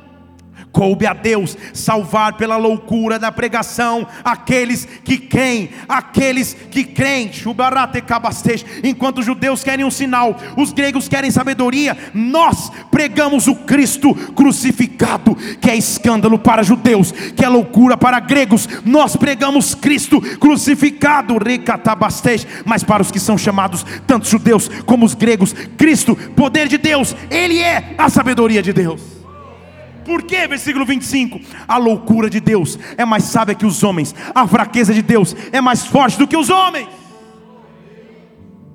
Coube a Deus salvar pela loucura da pregação aqueles que creem, aqueles que creem. Enquanto os judeus querem um sinal, os gregos querem sabedoria, nós pregamos o Cristo crucificado, que é escândalo para judeus, que é loucura para gregos. Nós pregamos Cristo crucificado, mas para os que são chamados, tanto judeus como os gregos, Cristo, poder de Deus, Ele é a sabedoria de Deus. Por quê? Versículo 25: A loucura de Deus é mais sábia que os homens, a fraqueza de Deus é mais forte do que os homens.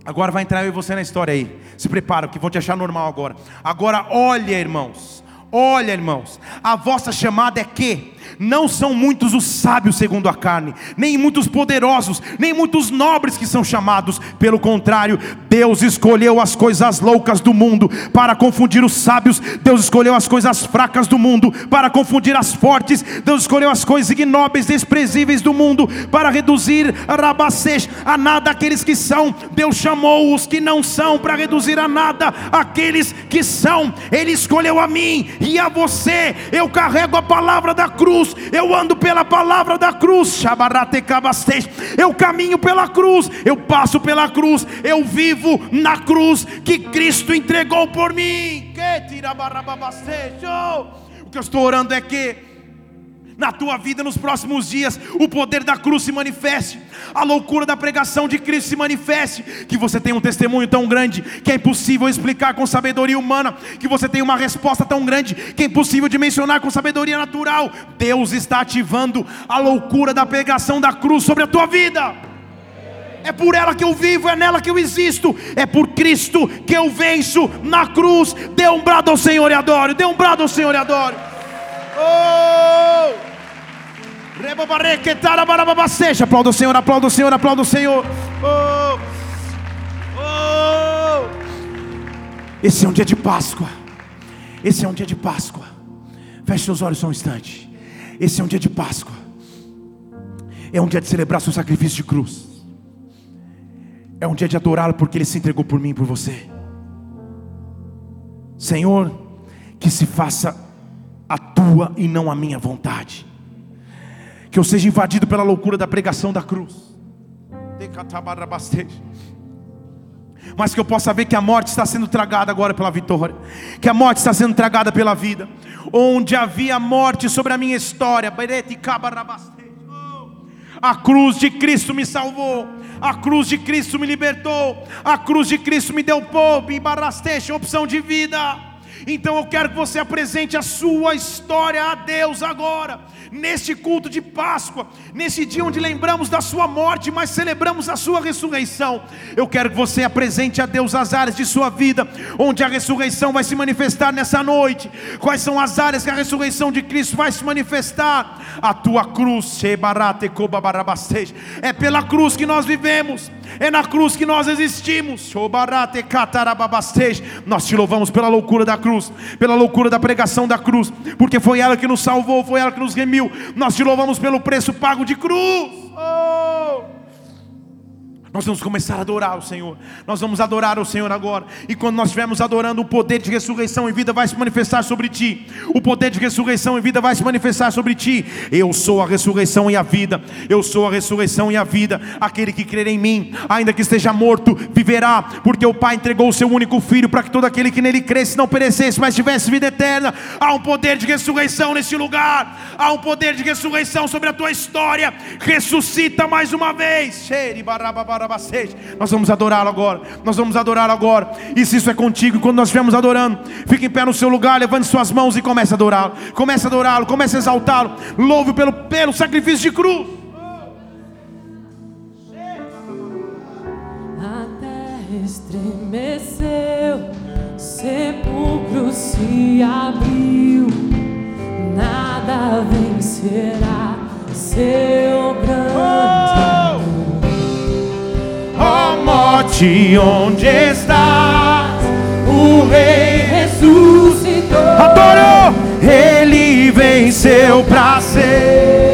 Agora vai entrar eu e você na história aí. Se prepara, que vão te achar normal agora. Agora olha, irmãos. Olha, irmãos, a vossa chamada é que não são muitos os sábios segundo a carne, nem muitos poderosos, nem muitos nobres que são chamados, pelo contrário, Deus escolheu as coisas loucas do mundo para confundir os sábios, Deus escolheu as coisas fracas do mundo para confundir as fortes, Deus escolheu as coisas ignóbeis, desprezíveis do mundo para reduzir a nada aqueles que são, Deus chamou os que não são para reduzir a nada aqueles que são, Ele escolheu a mim e a você, eu carrego a palavra da cruz cruz, eu ando pela palavra da cruz, eu caminho pela cruz, eu passo pela cruz, eu vivo na cruz que Cristo entregou por mim. O que eu estou orando é que na tua vida nos próximos dias, o poder da cruz se manifeste, a loucura da pregação de Cristo se manifeste, que você tenha um testemunho tão grande que é impossível explicar com sabedoria humana, que você tenha uma resposta tão grande que é impossível de mencionar com sabedoria natural. Deus está ativando a loucura da pregação da cruz sobre a tua vida. É por ela que eu vivo, é nela que eu existo, é por Cristo que eu venço na cruz. Dê um brado ao Senhor e adore, dê um brado ao Senhor e adore. Oh! Aplauda o Senhor, aplauda o Senhor, aplauda o Senhor. Oh! Oh! Esse é um dia de Páscoa. Esse é um dia de Páscoa. Feche seus olhos só um instante. Esse é um dia de Páscoa. É um dia de celebrar seu sacrifício de cruz. É um dia de adorá-lo porque ele se entregou por mim e por você. Senhor, que se faça tua e não a minha vontade. Que eu seja invadido pela loucura da pregação da cruz. Mas que eu possa ver que a morte está sendo tragada agora pela vitória, que a morte está sendo tragada pela vida. Onde havia morte sobre a minha história, a cruz de Cristo me salvou, a cruz de Cristo me libertou, a cruz de Cristo me deu pobre, opção de vida. Então eu quero que você apresente a sua história a Deus agora neste culto de Páscoa, nesse dia onde lembramos da sua morte, mas celebramos a sua ressurreição. Eu quero que você apresente a Deus as áreas de sua vida, onde a ressurreição vai se manifestar nessa noite. Quais são as áreas que a ressurreição de Cristo vai se manifestar? A tua cruz, é pela cruz que nós vivemos, é na cruz que nós existimos. Nós te louvamos pela loucura da cruz, pela loucura da pregação da cruz, porque foi ela que nos salvou, foi ela que nos remiu nós te louvamos pelo preço pago de cruz. Oh! Nós vamos começar a adorar o Senhor. Nós vamos adorar o Senhor agora. E quando nós estivermos adorando, o poder de ressurreição e vida vai se manifestar sobre ti. O poder de ressurreição e vida vai se manifestar sobre ti. Eu sou a ressurreição e a vida. Eu sou a ressurreição e a vida. Aquele que crer em mim, ainda que esteja morto, viverá. Porque o Pai entregou o seu único filho para que todo aquele que nele cresce não perecesse, mas tivesse vida eterna. Há um poder de ressurreição neste lugar. Há um poder de ressurreição sobre a tua história. Ressuscita mais uma vez. Cheire nós vamos adorá-lo agora. Nós vamos adorá-lo agora. E se isso é contigo, quando nós estivermos adorando, fique em pé no seu lugar, levante suas mãos e comece a adorá-lo. Comece a adorá-lo, comece a exaltá-lo. Louve pelo, pelo sacrifício de cruz. A terra estremeceu, sepulcro se abriu, nada vencerá seu morte, onde estás? O Rei ressuscitou. Adoro! Ele venceu para ser.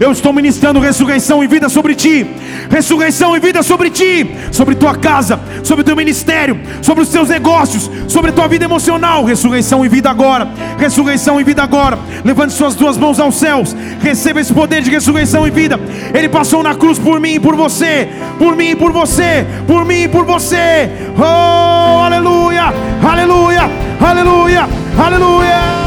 Eu estou ministrando ressurreição e vida sobre ti. Ressurreição e vida sobre ti, sobre tua casa, sobre teu ministério, sobre os teus negócios, sobre tua vida emocional. Ressurreição e vida agora. Ressurreição e vida agora. Levante suas duas mãos aos céus. Receba esse poder de ressurreição e vida. Ele passou na cruz por mim e por você. Por mim e por você. Por mim e por você. Oh, aleluia! Aleluia! Aleluia! Aleluia!